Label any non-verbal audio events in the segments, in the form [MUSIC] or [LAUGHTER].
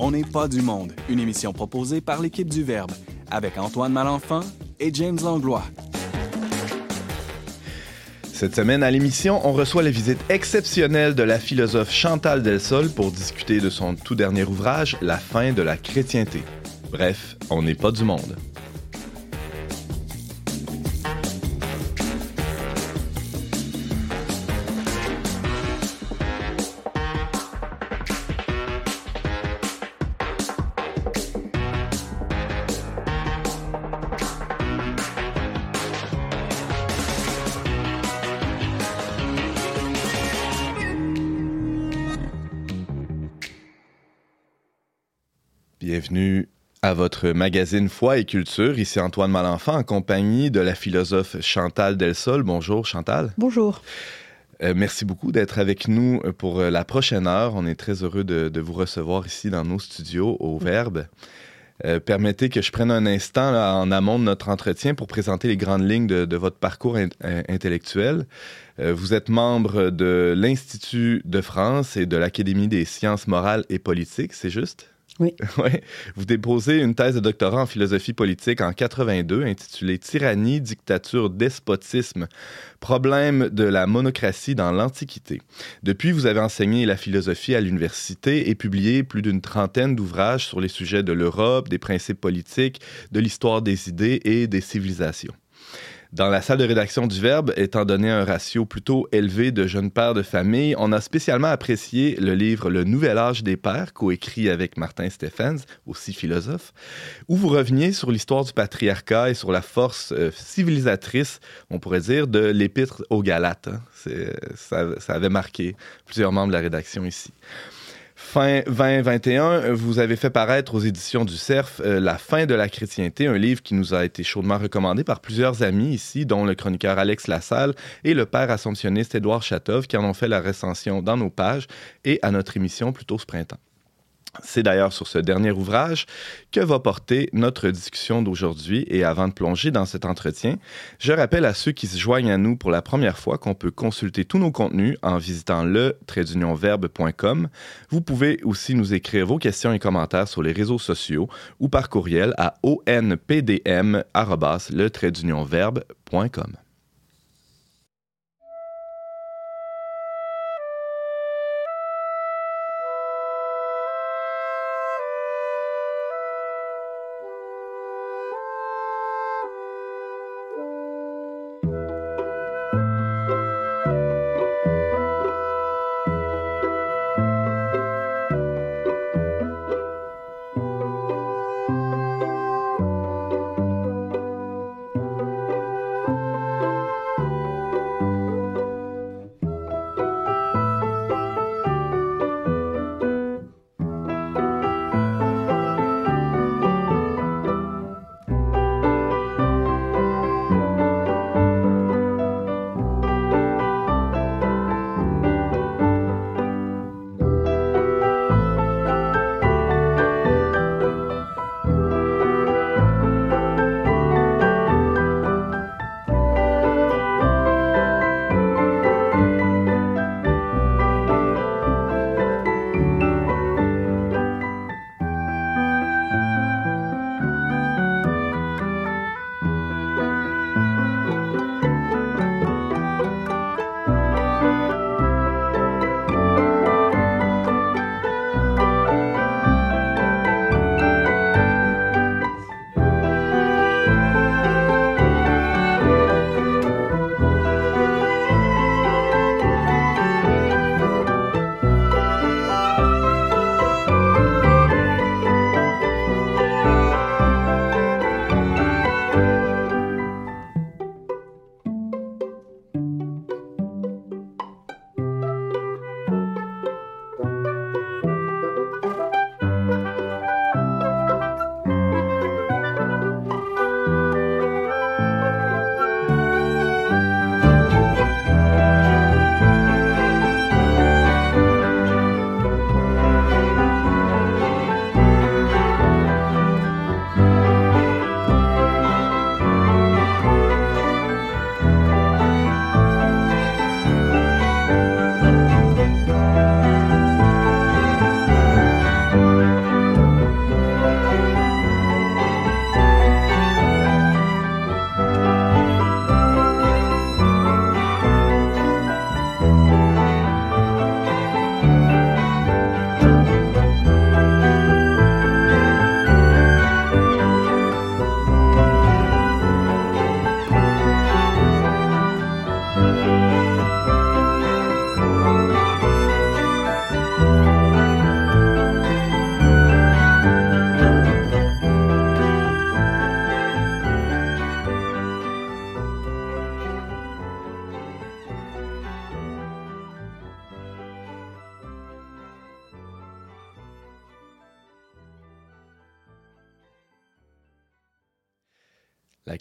On n'est pas du monde, une émission proposée par l'équipe du Verbe, avec Antoine Malenfant et James Langlois. Cette semaine à l'émission, on reçoit la visite exceptionnelle de la philosophe Chantal Delsol pour discuter de son tout dernier ouvrage, La fin de la chrétienté. Bref, on n'est pas du monde. Votre magazine Foi et Culture. Ici Antoine Malenfant en compagnie de la philosophe Chantal Delsol. Bonjour Chantal. Bonjour. Euh, merci beaucoup d'être avec nous pour euh, la prochaine heure. On est très heureux de, vous recevoir ici dans nos studios au Verbe. Euh, permettez que je prenne un instant en amont de notre entretien pour présenter les grandes lignes de, votre parcours intellectuel. vous êtes membre de l'Institut de France et de l'Académie des sciences morales et politiques, c'est juste? Oui. [LAUGHS] ouais. Vous déposez une thèse de doctorat en philosophie politique en 82 intitulée Tyrannie, dictature, despotisme, problème de la monocratie dans l'Antiquité. Depuis, vous avez enseigné la philosophie à l'université et publié plus d'une trentaine d'ouvrages sur les sujets de l'Europe, des principes politiques, de l'histoire des idées et des civilisations. Dans la salle de rédaction du Verbe, étant donné un ratio plutôt élevé de jeunes pères de famille, on a spécialement apprécié le livre Le Nouvel Âge des Pères, coécrit avec Martin Stephens, aussi philosophe, où vous reveniez sur l'histoire du patriarcat et sur la force euh, civilisatrice, on pourrait dire, de l'épître aux Galates. Hein. Ça, ça avait marqué plusieurs membres de la rédaction ici. Fin 2021, vous avez fait paraître aux éditions du CERF euh, La fin de la chrétienté, un livre qui nous a été chaudement recommandé par plusieurs amis ici, dont le chroniqueur Alex Lassalle et le père assomptionniste Édouard Chatov, qui en ont fait la recension dans nos pages et à notre émission plus tôt ce printemps. C'est d'ailleurs sur ce dernier ouvrage que va porter notre discussion d'aujourd'hui et avant de plonger dans cet entretien, je rappelle à ceux qui se joignent à nous pour la première fois qu'on peut consulter tous nos contenus en visitant le tradeunionverbe.com. Vous pouvez aussi nous écrire vos questions et commentaires sur les réseaux sociaux ou par courriel à onpdm@le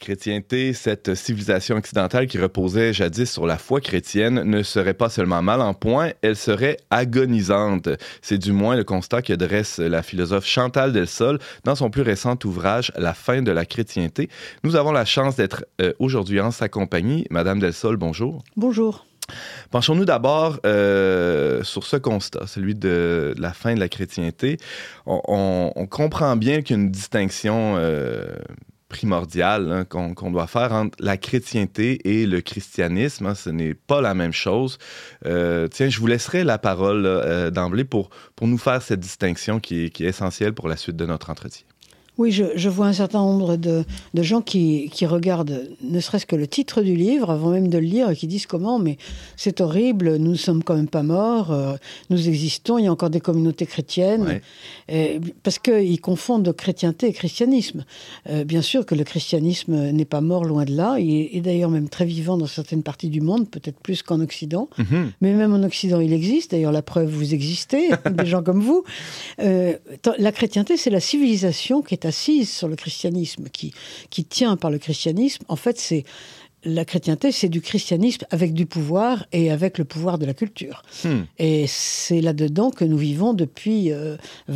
chrétienté, cette civilisation occidentale qui reposait jadis sur la foi chrétienne, ne serait pas seulement mal en point, elle serait agonisante. C'est du moins le constat que dresse la philosophe Chantal Delsol dans son plus récent ouvrage La fin de la chrétienté. Nous avons la chance d'être euh, aujourd'hui en sa compagnie. Madame Delsol, bonjour. Bonjour. Penchons-nous d'abord euh, sur ce constat, celui de la fin de la chrétienté. On, comprend bien qu'il y a une distinction euh, primordial hein, qu'on doit faire entre la chrétienté et le christianisme. Hein. ce n'est pas la même chose. Euh, tiens, je vous laisserai la parole euh, d'emblée pour, pour nous faire cette distinction qui est, qui est essentielle pour la suite de notre entretien. Oui, je, vois un certain nombre de, gens qui, regardent ne serait-ce que le titre du livre avant même de le lire et qui disent comment, mais c'est horrible, nous ne sommes quand même pas morts, euh, nous existons, il y a encore des communautés chrétiennes, parce qu'ils confondent chrétienté et christianisme. Euh, bien sûr que le christianisme n'est pas mort, loin de là, il est d'ailleurs même très vivant dans certaines parties du monde, peut-être plus qu'en Occident, mhm. mais même en Occident il existe, d'ailleurs la preuve, vous existez, [LAUGHS] des gens comme vous. Euh, la chrétienté, c'est la civilisation qui est assise sur le christianisme, qui, qui tient par le christianisme, en fait, c'est la chrétienté, c'est du christianisme avec du pouvoir et avec le pouvoir de la culture. Hmm. Et c'est là-dedans que nous vivons depuis 20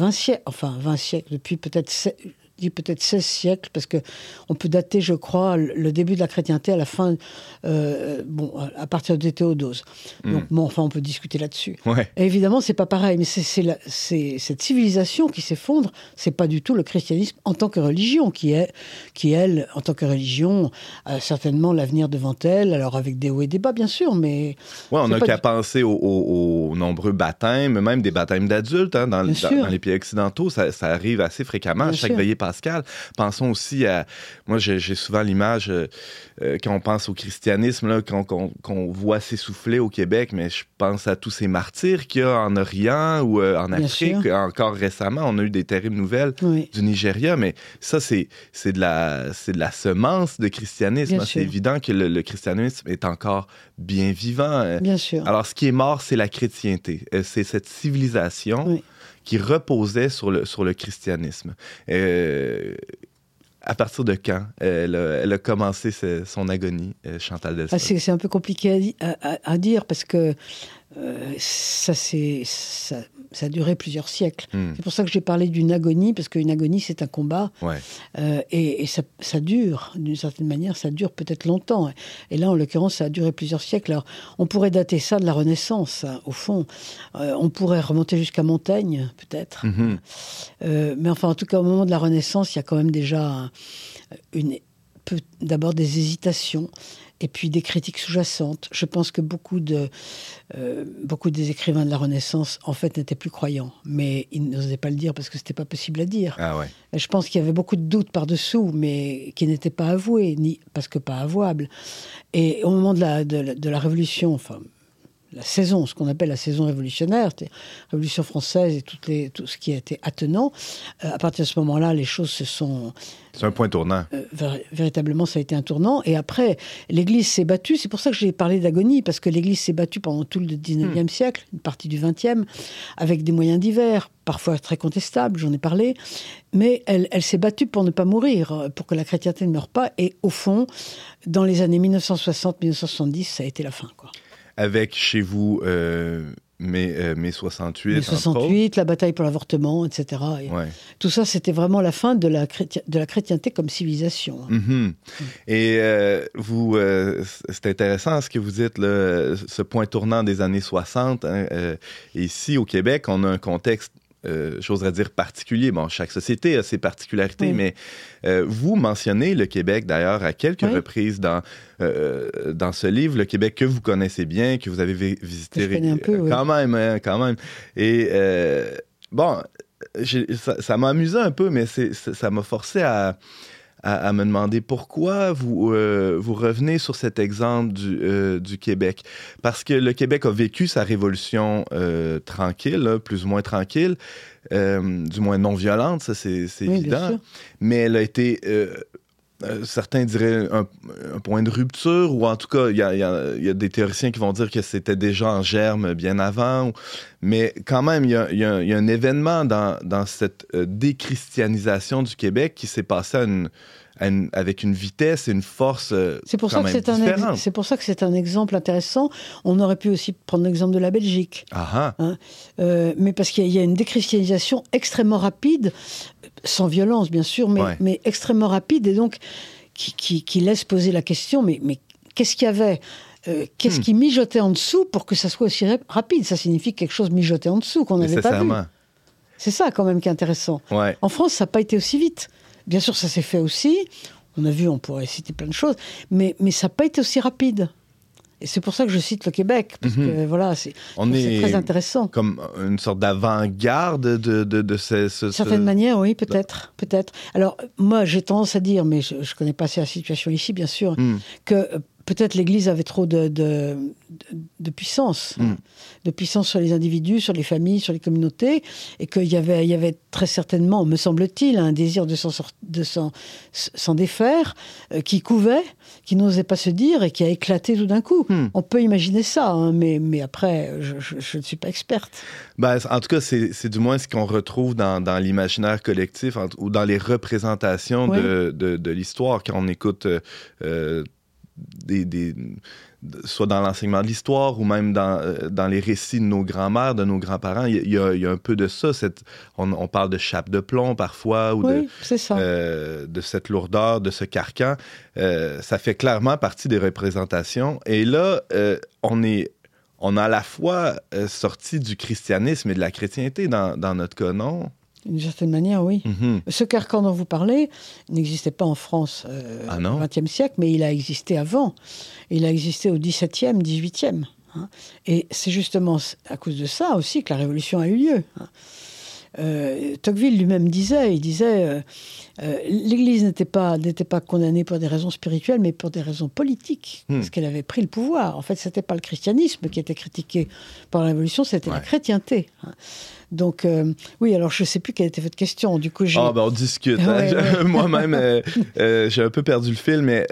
euh, siècles, enfin 20 siècles, depuis peut-être peut-être 16 siècles, parce que on peut dater, je crois, le début de la chrétienté à la fin, euh, bon, à partir de Théodose. Hmm. Donc, bon, enfin, on peut discuter là-dessus. Ouais. évidemment, c'est pas pareil, mais c'est cette civilisation qui s'effondre. C'est pas du tout le christianisme en tant que religion qui est, qui elle, en tant que religion, a certainement l'avenir devant elle. Alors avec des hauts et des bas, bien sûr, mais. Ouais, on n'a qu'à penser aux, nombreux baptêmes, même des baptêmes d'adultes hein, dans, les pays occidentaux. Ça, arrive assez fréquemment à chaque veillée Pascal. Pensons aussi à. Moi, j'ai souvent l'image, euh, euh, quand on pense au christianisme, qu'on voit s'essouffler au Québec, mais je pense à tous ces martyrs qu'il y a en Orient ou euh, en Afrique. Encore récemment, on a eu des terribles nouvelles du Nigeria, mais ça, c'est de, la, de la semence de christianisme. C'est évident que le, christianisme est encore bien vivant. Bien sûr. Alors, ce qui est mort, c'est la chrétienté. C'est cette civilisation qui reposait sur le, sur le christianisme. Euh, à partir de quand elle a, commencé son agonie, euh, Chantal Delsol? Ah, c'est un peu compliqué à, dire parce que euh, ça, c'est, ça, a duré plusieurs siècles. Hmm. C'est pour ça que j'ai parlé d'une agonie, parce qu'une agonie, c'est un combat. Euh, et, ça, ça, dure, d'une certaine manière, ça dure peut-être longtemps. Et là, en l'occurrence, ça a duré plusieurs siècles. Alors, on pourrait dater ça de la Renaissance, hein, au fond. Euh, on pourrait remonter jusqu'à Montaigne, peut-être. Mhm. mais enfin, en tout cas, au moment de la Renaissance, il y a quand même déjà une, d'abord des hésitations et puis des critiques sous-jacentes. Je pense que beaucoup, de, euh, beaucoup des écrivains de la Renaissance, en fait, n'étaient plus croyants, mais ils n'osaient pas le dire parce que c'était pas possible à dire. Ah ouais. je pense qu'il y avait beaucoup de doutes par-dessous, mais qui n'étaient pas avoués, ni parce que pas avouables. Et au moment de la, de, de la Révolution, enfin, la saison, ce qu'on appelle la saison révolutionnaire, Révolution française et toutes les, tout ce qui a été attenant. Euh, à partir de ce moment-là, les choses se sont. C'est un point tournant. Euh, véritablement, ça a été un tournant. Et après, l'Église s'est battue. C'est pour ça que j'ai parlé d'agonie, parce que l'Église s'est battue pendant tout le 19e hmm. siècle, une partie du 20e, avec des moyens divers, parfois très contestables, j'en ai parlé. Mais elle, elle s'est battue pour ne pas mourir, pour que la chrétienté ne meure pas. Et au fond, dans les années 1960-1970, ça a été la fin. Quoi avec chez vous euh, mai, 68. Mai 68, la bataille pour l'avortement, etc. Tout ça, c'était vraiment la fin de la, de la chrétienté comme civilisation. Mm-hmm. Et euh, vous, euh, c'est intéressant ce que vous dites, ce point tournant des années 60. Hein, euh, ici, au Québec, on a un contexte euh, j'oserais dire particulier. Bon, chaque société a ses particularités, mais euh, vous mentionnez le Québec d'ailleurs à quelques reprises dans, euh, dans ce livre, le Québec que vous connaissez bien, que vous avez visité quand même, hein, quand même. Et bon, ça m'a amusé un peu, mais ça m'a forcé à à, me demander pourquoi vous, euh, vous revenez sur cet exemple du, euh, du, Québec. Parce que le Québec a vécu sa révolution euh, tranquille, plus ou moins tranquille, du moins non violente, ça c'est évident. Mais elle a été certains diraient un, point de rupture, ou en tout cas, il y a, des théoriciens qui vont dire que c'était déjà en germe bien avant. mais quand même, il y a, un événement dans, dans cette déchristianisation du Québec qui s'est passé à une, avec une vitesse et une force c'est pour, ça que c'est un c'est pour ça que c'est un exemple intéressant. On aurait pu aussi prendre l'exemple de la Belgique. Ah, hein, mais parce qu'il y, a une déchristianisation extrêmement rapide, sans violence bien sûr, mais, mais extrêmement rapide et donc qui, qui, laisse poser la question mais, mais qu'est-ce qu'il y avait euh, qu'est-ce hmm. qui mijotait en dessous pour que ça soit aussi rapide? Ça signifie quelque chose mijoté en dessous qu'on n'avait pas vu. C'est ça quand même qui est intéressant. En France, ça n'a pas été aussi vite. Bien sûr, ça s'est fait aussi. On a vu, on pourrait citer plein de choses, mais, mais ça n'a pas été aussi rapide. Et c'est pour ça que je cite le Québec, parce mhm. que voilà, c'est très intéressant. Comme une sorte d'avant-garde de, de, de ce, Certaines manières, oui, peut-être. peut-être. Alors, moi, j'ai tendance à dire, mais je ne connais pas assez la situation ici, bien sûr, hmm. que peut-être l'Église avait trop de, de, puissance, mm. de puissance sur les individus, sur les familles, sur les communautés, et qu'il y avait, il y avait très certainement, me semble-t-il, un désir de s'en défaire, euh, qui couvait, qui n'osait pas se dire et qui a éclaté tout d'un coup. Mm. On peut imaginer ça, hein, mais, mais après, je, ne suis pas experte. Ben, en tout cas, c'est du moins ce qu'on retrouve dans, dans l'imaginaire collectif ou dans les représentations de, de, l'histoire quand on écoute. Euh, euh, des, soit dans l'enseignement de l'histoire ou même dans, euh, dans les récits de nos grands-mères, de nos grands-parents, il y, a, un peu de ça. Cette, on, parle de chape de plomb parfois ou de, euh, de cette lourdeur, de ce carcan. Euh, ça fait clairement partie des représentations. Et là, on est on a à la fois sorti du christianisme et de la chrétienté dans, dans notre cas, non? D'une certaine manière, oui. Mhm. Ce carcan dont vous parlez n'existait pas en France euh, ah au XXe siècle, mais il a existé avant. Il a existé au XVIIe, XVIIIe. Hein. Et c'est justement à cause de ça aussi que la Révolution a eu lieu. Hein. Euh, Tocqueville lui-même disait, il disait, euh, euh, l'Église n'était pas n'était pas condamnée pour des raisons spirituelles, mais pour des raisons politiques, hmm. parce qu'elle avait pris le pouvoir. En fait, c'était pas le christianisme qui était critiqué par la Révolution, c'était la chrétienté. Donc, oui, alors je ne sais plus quelle était votre question. Du coup, ah, ben on discute. Hein. [LAUGHS] Moi-même, [LAUGHS] j'ai un peu perdu le fil, mais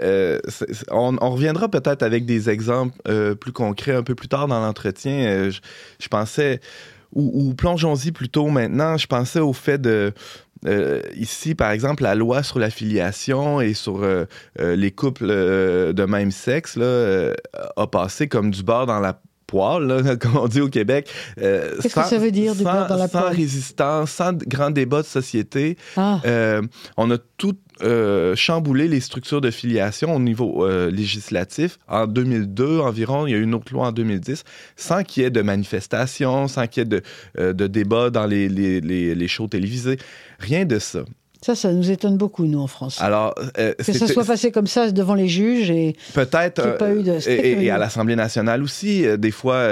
on, reviendra peut-être avec des exemples plus concrets un peu plus tard dans l'entretien. je, pensais ou, plongeons-y plutôt maintenant, je pensais au fait de... Euh, ici, par exemple, la loi sur la filiation et sur euh, euh, les couples de même sexe là, a passé comme du beurre dans la poêle, [LAUGHS] comme on dit au Québec. Qu'est-ce que ça veut dire, du beurre dans la poêle? Sans résistance, sans grand débat de société. Ah. on a tout euh, chambouler les structures de filiation au niveau euh, législatif. En 2002 environ, il y a eu une autre loi en 2010, sans qu'il y ait de manifestations, sans qu'il y ait de, euh, de débats dans les, les, les, les shows télévisés. Rien de ça. Ça, ça nous étonne beaucoup, nous, en France. Alors, euh, que ça soit passé comme ça devant les juges et peut-être pas eu de... Euh, et, à l'Assemblée nationale aussi, euh, des fois,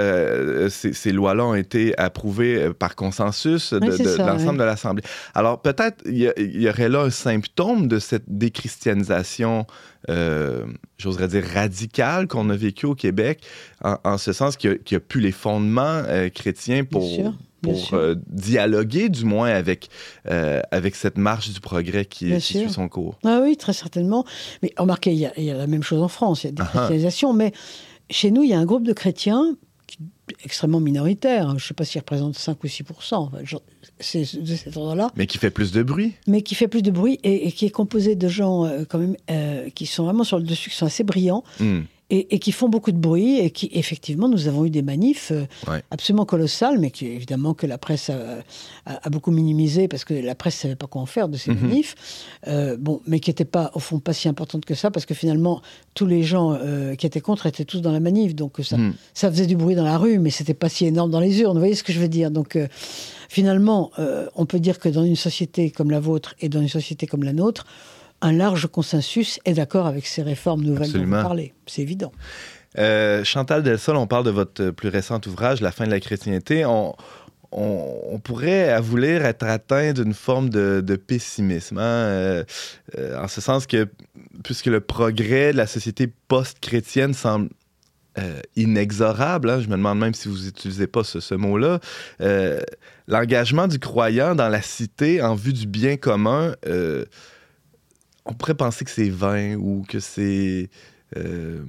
ces, lois-là ont été approuvées par consensus de, l'ensemble de l'Assemblée. Alors, peut-être il y, aurait là un symptôme de cette déchristianisation. j'oserais dire radicale qu'on a vécu au Québec, en, ce sens qu'il n'y a, plus les fondements chrétiens pour, pour euh, dialoguer du moins avec, euh, avec cette marche du progrès qui, suit son cours. Ah oui, très certainement. Mais remarquez, il y, a, la même chose en France, il y a des ah chrétianisations, mais chez nous, il y a un groupe de chrétiens extrêmement minoritaire, je ne sais pas s'il représente 5 ou 6 c'est de cet ordre-là. Mais qui fait plus de bruit. Mais qui fait plus de bruit et, qui est composé de gens euh, quand même qui sont vraiment sur le dessus, qui sont assez brillants. Hmm et, qui font beaucoup de bruit et qui, effectivement, nous avons eu des manifs euh, absolument colossales, mais qui, évidemment, que la presse a, beaucoup minimisé parce que la presse ne savait pas quoi en faire de ces mhm. manifs. Euh, bon, mais qui n'étaient pas, au fond, pas si importantes que ça parce que finalement, tous les gens euh, qui étaient contre étaient tous dans la manif. Donc, ça, mhm. ça faisait du bruit dans la rue, mais c'était pas si énorme dans les urnes. Vous voyez ce que je veux dire? Donc, finalement, on peut dire que dans une société comme la vôtre et dans une société comme la nôtre, un large consensus est d'accord avec ces réformes nouvelles dont vous parlez. C'est évident. Euh, Chantal Delsol, on parle de votre plus récent ouvrage, La fin de la chrétienté. On, on, pourrait, à vouloir, être atteint d'une forme de, pessimisme, hein, euh, euh, en ce sens que, puisque le progrès de la société post-chrétienne semble inexorable, hein, je me demande même si vous n'utilisez pas ce, mot-là, l'engagement du croyant dans la cité en vue du bien commun on pourrait penser que c'est vain ou que c'est, euh,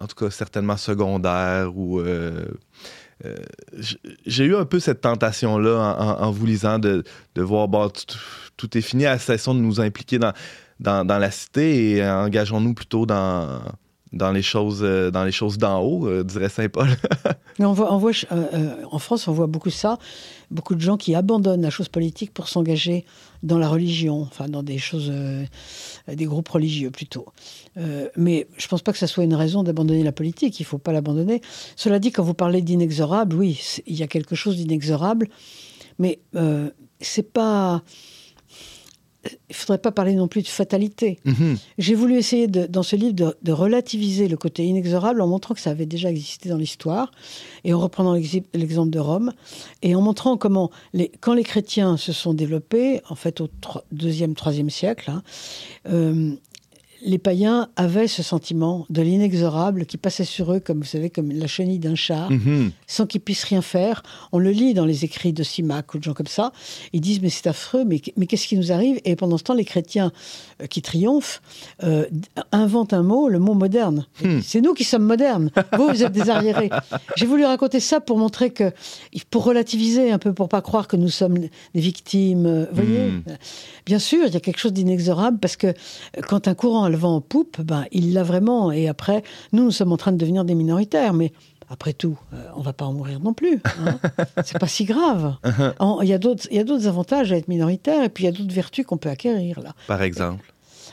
en tout cas, certainement secondaire ou. Euh, euh, j'ai eu un peu cette tentation-là en, vous lisant de, voir, bon, tout, est fini à cessation de nous impliquer dans, dans la cité et engageons-nous plutôt dans, dans les choses euh, dans les choses d'en haut, euh, dirait Saint Paul. [LAUGHS] Mais on voit euh, en France, on voit beaucoup ça, beaucoup de gens qui abandonnent la chose politique pour s'engager dans la religion, enfin dans des choses, des groupes religieux plutôt. mais je ne pense pas que ça soit une raison d'abandonner la politique. Il ne faut pas l'abandonner. Cela dit, quand vous parlez d'inexorable, oui, il y a quelque chose d'inexorable, mais c'est pas il ne faudrait pas parler non plus de fatalité. Mhm. J'ai voulu essayer dans ce livre de, relativiser le côté inexorable en montrant que ça avait déjà existé dans l'histoire et en reprenant l'exemple de Rome et en montrant comment, les, quand les chrétiens se sont développés, en fait au deuxième, troisième siècle, hein, euh, les païens avaient ce sentiment de l'inexorable qui passait sur eux, comme vous savez, comme la chenille d'un char, mhm. sans qu'ils puissent rien faire. On le lit dans les écrits de Simac ou de gens comme ça. Ils disent mais c'est affreux, mais, mais qu'est-ce qui nous arrive? Et pendant ce temps, les chrétiens euh, qui triomphent euh, inventent un mot, le mot moderne. Hmm. C'est nous qui sommes modernes. Vous, vous êtes des arriérés. [LAUGHS] J'ai voulu raconter ça pour montrer que, pour relativiser un peu, pour pas croire que nous sommes des victimes. Vous voyez? Hmm. Bien sûr, il y a quelque chose d'inexorable parce que quand un courant le vent en poupe, ben, il l'a vraiment. Et après, nous, nous sommes en train de devenir des minoritaires. Mais après tout, on euh, on va pas en mourir non plus. Hein. [LAUGHS] c'est pas si grave. Il y a d'autres avantages à être minoritaire et puis il y a d'autres vertus qu'on peut acquérir là. Par exemple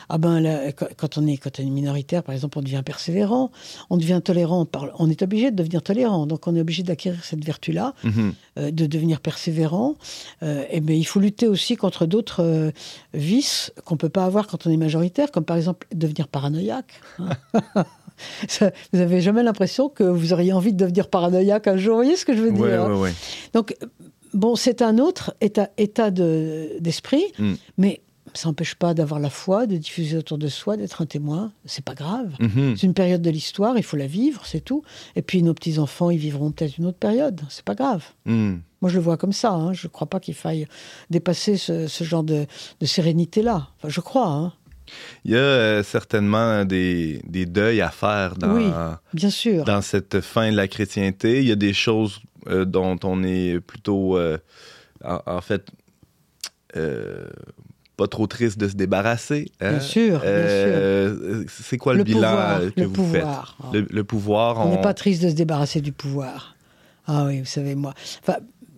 ah ben, quand, on est, quand on est minoritaire, par exemple, on devient persévérant, on devient tolérant, on est obligé de devenir tolérant, donc on est obligé d'acquérir cette vertu-là, mhm. euh, de devenir persévérant. Euh, et ben, il faut lutter aussi contre d'autres euh, vices qu'on peut pas avoir quand on est majoritaire, comme par exemple devenir paranoïaque. Hein. [LAUGHS] vous avez jamais l'impression que vous auriez envie de devenir paranoïaque un jour, vous voyez ce que je veux dire hein Donc, bon, c'est un autre état, état d'esprit, mm. mais ça n'empêche pas d'avoir la foi, de diffuser autour de soi, d'être un témoin. C'est pas grave. Mhm. C'est une période de l'histoire, il faut la vivre, c'est tout. Et puis nos petits enfants, ils vivront peut-être une autre période. C'est pas grave. Mhm. Moi, je le vois comme ça. Hein. Je ne crois pas qu'il faille dépasser ce, genre de, sérénité-là. Enfin, je crois. Hein. Il y a euh, certainement des, deuils à faire dans, bien sûr. dans cette fin de la chrétienté. Il y a des choses euh, dont on est plutôt, euh, en, fait, pas trop triste de se débarrasser. Hein? Bien sûr, euh, C'est quoi le, bilan que vous pouvoir. faites? Le, pouvoir. On n'est pas triste de se débarrasser du pouvoir. Ah oui, vous savez, moi. Enfin,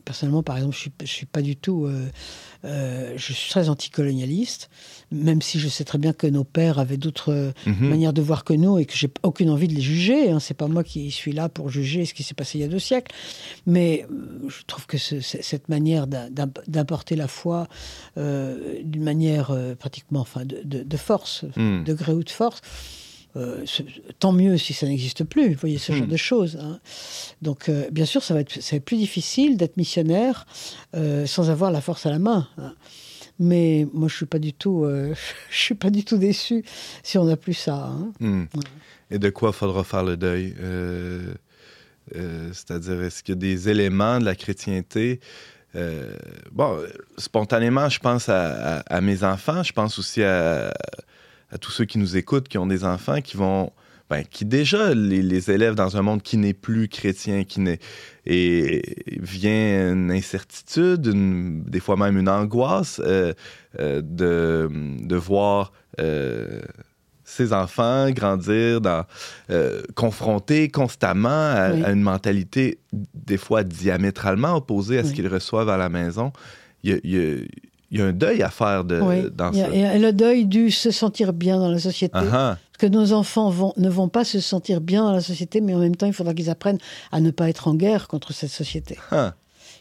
personnellement, par exemple, je suis, je suis pas du tout. Euh, euh, je suis très anticolonialiste, même si je sais très bien que nos pères avaient d'autres mhm. manières de voir que nous et que j'ai aucune envie de les juger. Hein. C'est pas moi qui suis là pour juger ce qui s'est passé il y a deux siècles. Mais euh, je trouve que cette manière d'importer la foi euh, d'une manière pratiquement, enfin, de, force, mhm. de gré ou de force. Tant mieux si ça n'existe plus, vous voyez, ce genre mhm. de choses. Hein. Donc, bien sûr, ça va, être, ça va être plus difficile d'être missionnaire sans avoir la force à la main. Hein. Mais moi, je suis pas du tout, euh, [LAUGHS] je suis pas du tout déçu si on n'a plus ça. Hein. Hmm. Et de quoi faudra faire le deuil euh, euh, C'est-à-dire, est-ce qu'il y a des éléments de la chrétienté Bon, spontanément, je pense à, mes enfants. Je pense aussi à, à, tous ceux qui nous écoutent, qui ont des enfants, qui vont ben, qui déjà les, élèves dans un monde qui n'est plus chrétien, qui n'est et vient une incertitude, des fois même une angoisse euh, euh, de, de, voir euh, ses enfants grandir dans confrontés constamment à, une mentalité des fois diamétralement opposée à ce qu'ils reçoivent à la maison. Il y a, il y a un deuil à faire de, dans ça. Et le deuil du se sentir bien dans la société. Uh-huh. Parce que nos enfants vont, ne vont pas se sentir bien dans la société, mais en même temps, il faudra qu'ils apprennent à ne pas être en guerre contre cette société. Uh-huh.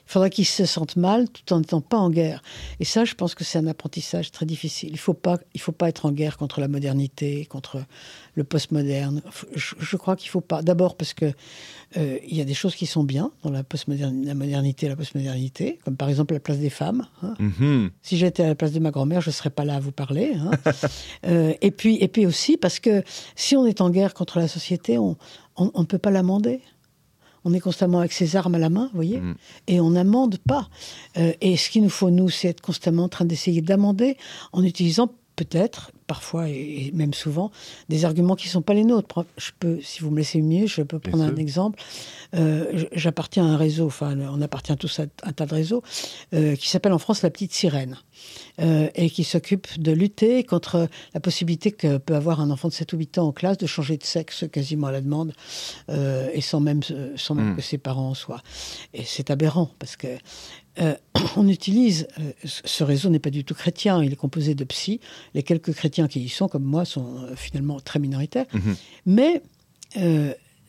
Il faudra qu'ils se sentent mal tout en n'étant pas en guerre. Et ça, je pense que c'est un apprentissage très difficile. Il ne faut, pas, il faut pas être en guerre contre la modernité, contre le postmoderne. Je, crois qu'il ne faut pas. D'abord parce que euh, il y a des choses qui sont bien dans la, la modernité et la postmodernité, comme par exemple la place des femmes. Hein. Mm-hmm. Si j'étais à la place de ma grand-mère, je ne serais pas là à vous parler. Hein. [LAUGHS] Euh, et, puis, et puis aussi parce que si on est en guerre contre la société, on ne peut pas l'amender on est constamment avec ses armes à la main, vous voyez, mm. et on n'amende pas. Euh, et ce qu'il nous faut, nous, c'est être constamment en train d'essayer d'amender en utilisant peut-être parfois et, même souvent des arguments qui ne sont pas les nôtres. Je peux, si vous me laissez mieux, je peux prendre un exemple. Euh, j'appartiens à un réseau, enfin on appartient tous à un tas de réseaux, euh, qui s'appelle en France la petite sirène. Euh, et qui s'occupe de lutter contre la possibilité que peut avoir un enfant de 7 ou 8 ans en classe de changer de sexe quasiment à la demande et sans même, sans même hmm. que ses parents en soient. Et c'est aberrant parce que euh, on utilise, euh, ce réseau n'est pas du tout chrétien, il est composé de psy. Les quelques chrétiens qui y sont, comme moi, sont euh, finalement très minoritaires. Mhm. Mais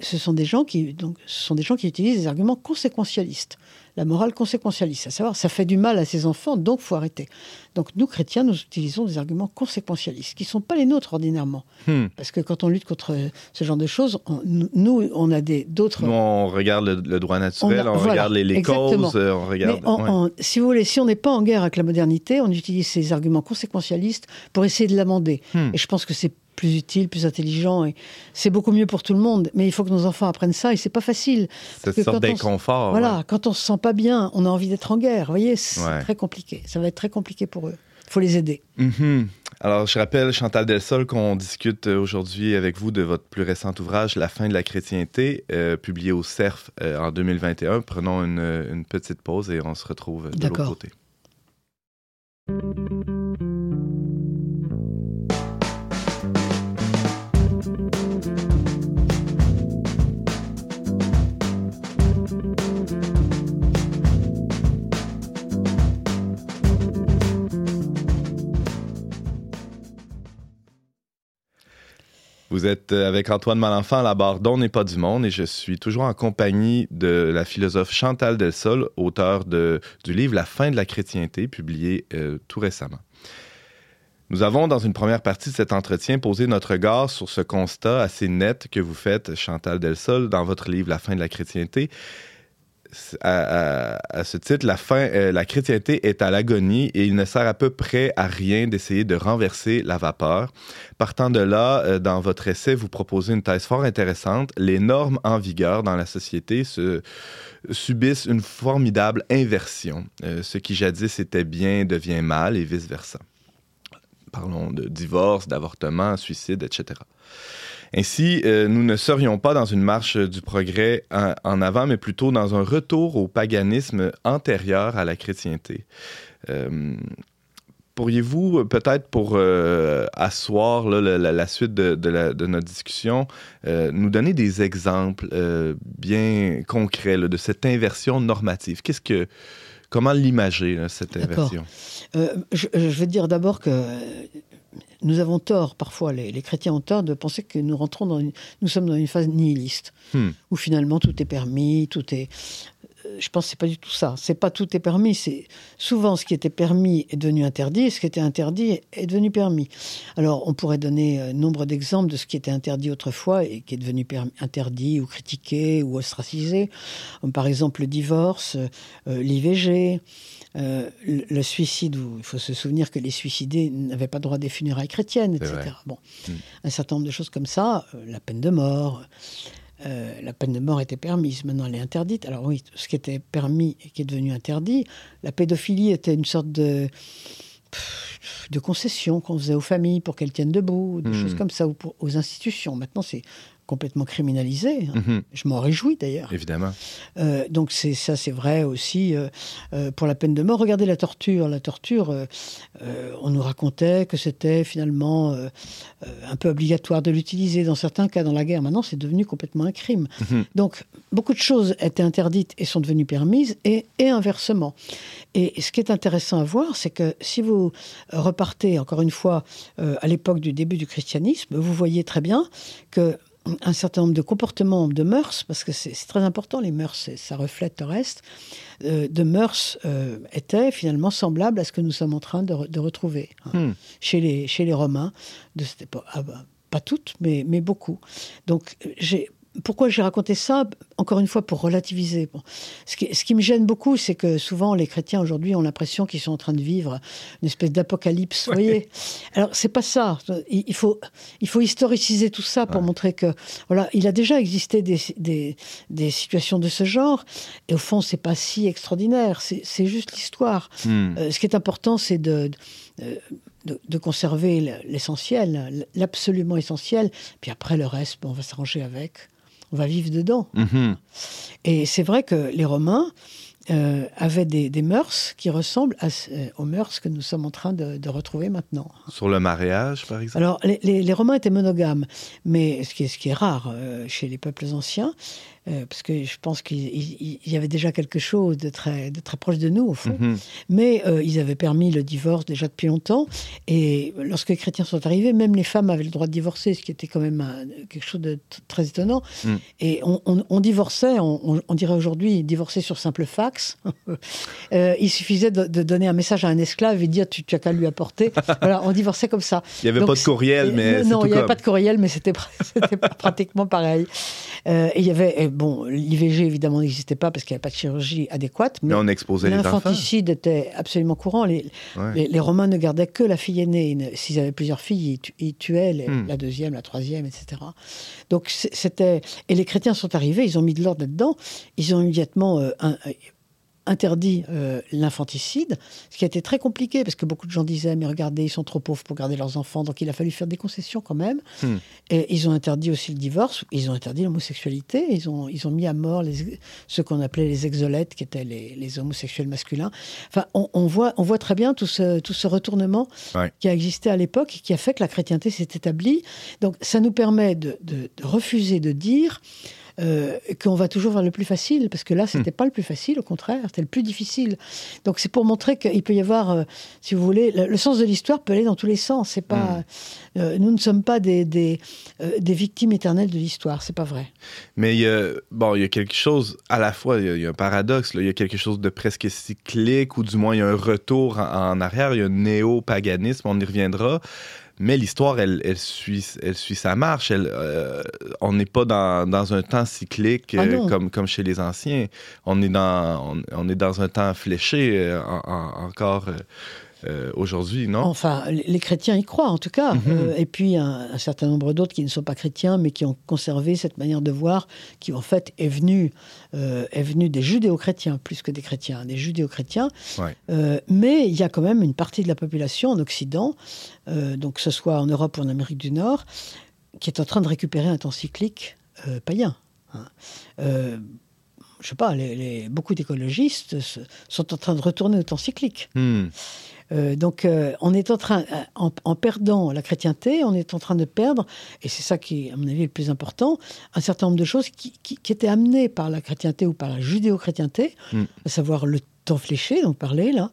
ce sont des gens qui, donc, ce sont des gens qui utilisent des arguments conséquentialistes la morale conséquentialiste, à savoir ça fait du mal à ses enfants, donc faut arrêter. Donc nous, chrétiens, nous utilisons des arguments conséquentialistes, qui ne sont pas les nôtres ordinairement. Hmm. Parce que quand on lutte contre ce genre de choses, nous, on a d'autres... On regarde le, droit naturel, on, regarde les, causes, euh, on regarde... si vous voulez, si on n'est pas en guerre avec la modernité, on utilise ces arguments conséquentialistes pour essayer de l'amender. Hmm. Et je pense que c'est plus utile, plus intelligent. Et c'est beaucoup mieux pour tout le monde. Mais il faut que nos enfants apprennent ça et c'est pas facile. Cette sorte d'inconfort. Voilà, quand on se sent pas bien, on a envie d'être en guerre. Vous voyez, c'est très compliqué. Ça va être très compliqué pour eux. Il faut les aider. Mm-hmm. Alors, je rappelle, Chantal Delsol, qu'on discute aujourd'hui avec vous de votre plus récent ouvrage, La fin de la chrétienté, euh, publié au CERF euh, en 2021. Prenons une, une, petite pause et on se retrouve de l'autre côté. Vous êtes euh, avec Antoine Malenfant à la barre d'On n'est pas du monde et je suis toujours en compagnie de la philosophe Chantal Delsol, auteur de, du livre La fin de la chrétienté, publié euh, tout récemment. Nous avons, dans une première partie de cet entretien, posé notre regard sur ce constat assez net que vous faites, Chantal Delsol, dans votre livre La fin de la chrétienté, à, ce titre, la fin, euh, la chrétienté est à l'agonie et il ne sert à peu près à rien d'essayer de renverser la vapeur. Partant de là, euh, dans votre essai, vous proposez une thèse fort intéressante. Les normes en vigueur dans la société se, subissent une formidable inversion. Euh, ce qui jadis était bien devient mal et vice-versa. Parlons de divorce, d'avortement, suicide, etc. Ainsi, euh, nous ne serions pas dans une marche du progrès en, avant, mais plutôt dans un retour au paganisme antérieur à la chrétienté. Euh, pourriez-vous, peut-être pour euh, asseoir la, suite de, notre discussion, nous donner des exemples bien concrets de cette inversion normative? Qu'est-ce que, comment l'imager, cette inversion? je, je, vais dire d'abord que nous avons tort, parfois, les, chrétiens ont tort de penser que nous rentrons dans une, nous sommes dans une phase nihiliste, hmm. où finalement tout est permis, tout est. Euh, je pense que c'est pas du tout ça. C'est pas tout est permis. C'est souvent ce qui était permis est devenu interdit, et ce qui était interdit est devenu permis. Alors, on pourrait donner euh, nombre d'exemples de ce qui était interdit autrefois et qui est devenu interdit ou critiqué ou ostracisé. Par exemple, le divorce, euh, l'IVG. Euh, le suicide, où il faut se souvenir que les suicidés n'avaient pas droit des funérailles chrétiennes, etc. Bon, mm. un certain nombre de choses comme ça, euh, la peine de mort. Euh, la peine de mort était permise, maintenant elle est interdite. Alors oui, ce qui était permis et qui est devenu interdit, la pédophilie était une sorte de de concession qu'on faisait aux familles pour qu'elles tiennent debout, des mm. choses comme ça, ou aux institutions. Maintenant, c'est complètement criminalisé. Mhm. Je m'en réjouis d'ailleurs. Évidemment. Euh, donc c'est ça, c'est vrai aussi euh, euh, pour la peine de mort. Regardez la torture. La torture, on nous racontait que c'était finalement un peu obligatoire de l'utiliser dans certains cas dans la guerre. Maintenant, c'est devenu complètement un crime. Mhm. Donc beaucoup de choses étaient interdites et sont devenues permises et, et inversement. Et ce qui est intéressant à voir, c'est que si vous repartez encore une fois à l'époque du début du christianisme, vous voyez très bien que un certain nombre de comportements, de mœurs, parce que c'est très important, les mœurs, ça reflète le reste, euh, de mœurs euh, étaient finalement semblables à ce que nous sommes en train de, retrouver hein, hmm. chez, les, chez les Romains de cette époque. Ah bah, pas toutes, mais, mais beaucoup. Donc j'ai pourquoi j'ai raconté ça? Encore une fois, pour relativiser. Ce, qui, me gêne beaucoup, c'est que souvent les chrétiens aujourd'hui ont l'impression qu'ils sont en train de vivre une espèce d'apocalypse. Vous voyez? Alors c'est pas ça. Il, faut, il faut historiciser tout ça pour montrer que voilà, il a déjà existé des, des, situations de ce genre. Et au fond, c'est pas si extraordinaire. C'est juste l'histoire. Hmm. Euh, ce qui est important, c'est de, de, conserver l'essentiel, l'absolument essentiel. Puis après, le reste, on va s'arranger avec. On va vivre dedans. Mhm. Et c'est vrai que les Romains euh, avaient des, mœurs qui ressemblent euh, aux mœurs que nous sommes en train de, retrouver maintenant. Sur le mariage, par exemple? Alors, les, Romains étaient monogames, mais ce qui est, ce qui est rare chez les peuples anciens. Euh, parce que je pense qu'il y avait déjà quelque chose de très, de très proche de nous, au fond. Mhm. Mais euh, ils avaient permis le divorce déjà depuis longtemps. Et lorsque les chrétiens sont arrivés, même les femmes avaient le droit de divorcer, ce qui était quand même quelque chose de très étonnant. Mhm. Et on, divorçait, on, dirait aujourd'hui divorcer sur simple fax. [LAUGHS] Euh, il suffisait de, donner un message à un esclave et dire tu, tu as qu'à lui apporter. [LAUGHS] voilà, on divorçait comme ça. Il n'y avait pas de courriel, mais. Non, il n'y avait pas de courriel, mais c'était [LAUGHS] pratiquement pareil. et il y avait bon, l'IVG évidemment n'existait pas parce qu'il n'y avait pas de chirurgie adéquate, mais, on exposait. L'infanticide était absolument courant. Les, les, Romains ne gardaient que la fille aînée. S'ils avaient plusieurs filles, ils, tuaient hmm. la deuxième, la troisième, etc. Donc c'était et les chrétiens sont arrivés, ils ont mis de l'ordre là-dedans. Ils ont immédiatement euh, un, interdit euh, l'infanticide, ce qui a été très compliqué parce que beaucoup de gens disaient mais regardez ils sont trop pauvres pour garder leurs enfants donc il a fallu faire des concessions quand même. Hmm. Et ils ont interdit aussi le divorce, ils ont interdit l'homosexualité, ils ont ils ont mis à mort les, ce qu'on appelait les exolètes qui étaient les, homosexuels masculins. Enfin on, voit on voit très bien tout ce tout ce retournement qui a existé à l'époque et qui a fait que la chrétienté s'est établie. Donc ça nous permet de, de refuser de dire euh, qu'on va toujours vers le plus facile, parce que là, c'était n'était hmm. pas le plus facile, au contraire, c'était le plus difficile. Donc c'est pour montrer qu'il peut y avoir, euh, si vous voulez, le, sens de l'histoire peut aller dans tous les sens. C'est pas, hmm. euh, nous ne sommes pas des, des, victimes éternelles de l'histoire, c'est pas vrai. Mais il y a, bon, il y a quelque chose, à la fois, il y a, un paradoxe, il y a quelque chose de presque cyclique, ou du moins il y a un retour en, en arrière, il y a un néo-paganisme, on y reviendra mais l'histoire, elle, elle, suit, elle suit sa marche. Elle, euh, on n'est pas dans, dans, un temps cyclique ah euh, comme, comme chez les anciens. On est dans, on, est dans un temps fléché euh, encore. Euh, aujourd'hui, non Enfin, les chrétiens y croient en tout cas. Mhm. Euh, et puis un, certain nombre d'autres qui ne sont pas chrétiens, mais qui ont conservé cette manière de voir, qui en fait est venue, euh, est venue des judéo-chrétiens plus que des chrétiens, des judéo-chrétiens. mais il y a quand même une partie de la population en Occident, donc que ce soit en Europe ou en Amérique du Nord, qui est en train de récupérer un temps cyclique païen. Hein. je sais pas, les, beaucoup d'écologistes sont en train de retourner au temps cyclique. Hmm. Euh, donc, euh, on est en train, euh, en, perdant la chrétienté, on est en train de perdre, et c'est ça qui est, à mon avis, le plus important, un certain nombre de choses qui, étaient amenées par la chrétienté ou par la judéo-chrétienté, mm. à savoir le temps fléché, dont parlait là,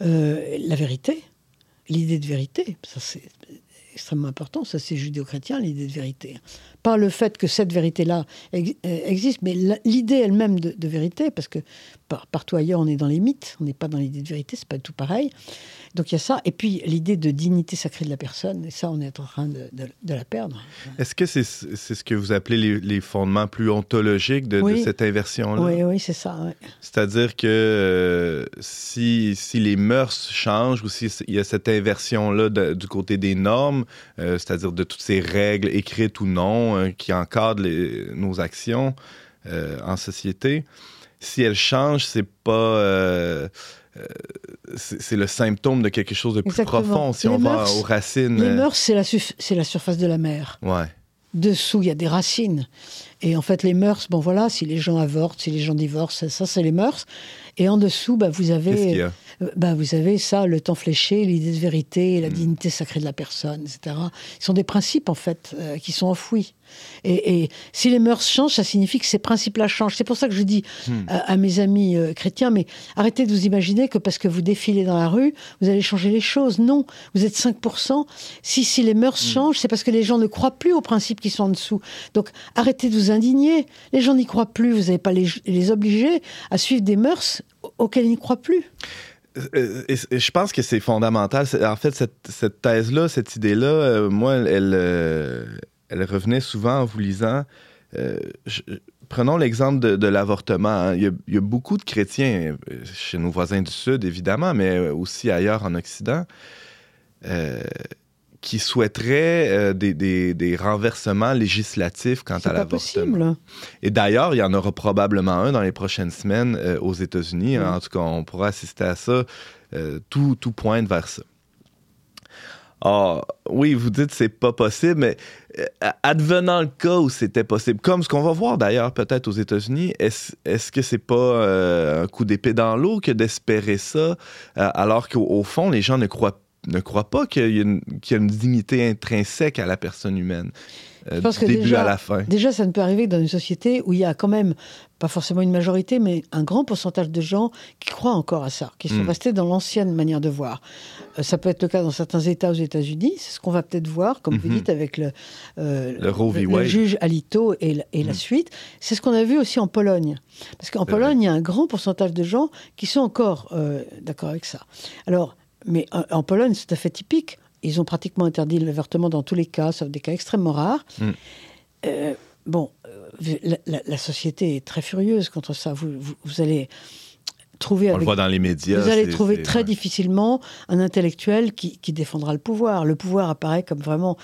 la vérité, l'idée de vérité. Ça, c'est extrêmement important, ça c'est judéo-chrétien, l'idée de vérité. Pas le fait que cette vérité-là existe, mais l'idée elle-même de, de, vérité, parce que partout ailleurs, on est dans les mythes, on n'est pas dans l'idée de vérité, c'est pas tout pareil. Donc il y a ça, et puis l'idée de dignité sacrée de la personne, et ça, on est en train de, la perdre. Est-ce que c'est ce que vous appelez les, fondements plus ontologiques de, cette inversion-là? Oui, oui, c'est ça. C'est-à-dire que euh, si, si, les mœurs changent, ou s'il y a cette inversion-là du côté des normes, euh, c'est-à-dire de toutes ces règles écrites ou non euh, qui encadrent nos actions en société, si elle change, c'est pas. Euh, euh, c'est le symptôme de quelque chose de plus profond si on va aux racines. Les euh, mœurs, c'est la, la, surface de la mer. Ouais. Dessous, il y a des racines. Et en fait, les mœurs, bon voilà, si les gens avortent, si les gens divorcent, ça, c'est les mœurs. Et en dessous, bah, vous avez. bah, vous avez ça, le temps fléché, l'idée de vérité, la hmm. dignité sacrée de la personne, etc. Ce sont des principes, en fait, qui sont enfouis. Et, si les mœurs changent, ça signifie que ces principes-là changent. C'est pour ça que je dis hmm. à, mes amis euh, chrétiens, mais arrêtez de vous imaginer que parce que vous défilez dans la rue, vous allez changer les choses. Non, vous êtes 5%. Si, si les mœurs hmm. changent, c'est parce que les gens ne croient plus aux principes qui sont en dessous. Donc arrêtez de vous indigner. Les gens n'y croient plus. Vous n'allez pas les, les obliger à suivre des mœurs auxquelles ils n'y croient plus. Euh, et, je pense que c'est fondamental. En fait, cette, thèse-là, cette idée-là, euh, moi, elle, revenait souvent en vous lisant. Euh, prenons l'exemple de, l'avortement. Hein. Il, y a beaucoup de chrétiens, euh, chez nos voisins du Sud, évidemment, mais aussi ailleurs en Occident, euh, qui souhaiteraient des, renversements législatifs quant à l'avortement. Et d'ailleurs, il y en aura probablement un dans les prochaines semaines aux États-Unis. En tout cas, on pourra assister à ça. tout, tout pointe vers ça. Ah, oui, vous dites c'est pas possible, mais euh, advenant le cas où c'était possible, comme ce qu'on va voir d'ailleurs peut-être aux États-Unis, est-ce que c'est pas euh, un coup d'épée dans l'eau que d'espérer ça, euh, alors qu'au fond, les gens ne croient, ne croient pas qu'il y, y, a une dignité intrinsèque à la personne humaine? Je pense que début déjà, à la fin. Déjà, ça ne peut arriver que dans une société où il y a quand même, pas forcément une majorité, mais un grand pourcentage de gens qui croient encore à ça, qui sont Mm. restés dans l'ancienne manière de voir. Euh, ça peut être le cas dans certains États aux États-Unis, c'est ce qu'on va peut-être voir, comme vous Mhm. dites, avec le, euh, Le le juge Alito et, la- et la Mhm. suite. C'est ce qu'on a vu aussi en Pologne. Parce qu'en Pologne, il y a un grand pourcentage de gens qui sont encore euh, d'accord avec ça. Alors, mais en, Pologne, c'est tout à fait typique. Ils ont pratiquement interdit l'avortement dans tous les cas, sauf des cas extrêmement rares. Mm. Euh, bon, euh, la, la- la société est très furieuse contre ça. Vous, vous, vous allez trouver On le voit dans les médias. vous allez trouver très ouais. difficilement un intellectuel qui, qui défendra le pouvoir. Le pouvoir apparaît comme vraiment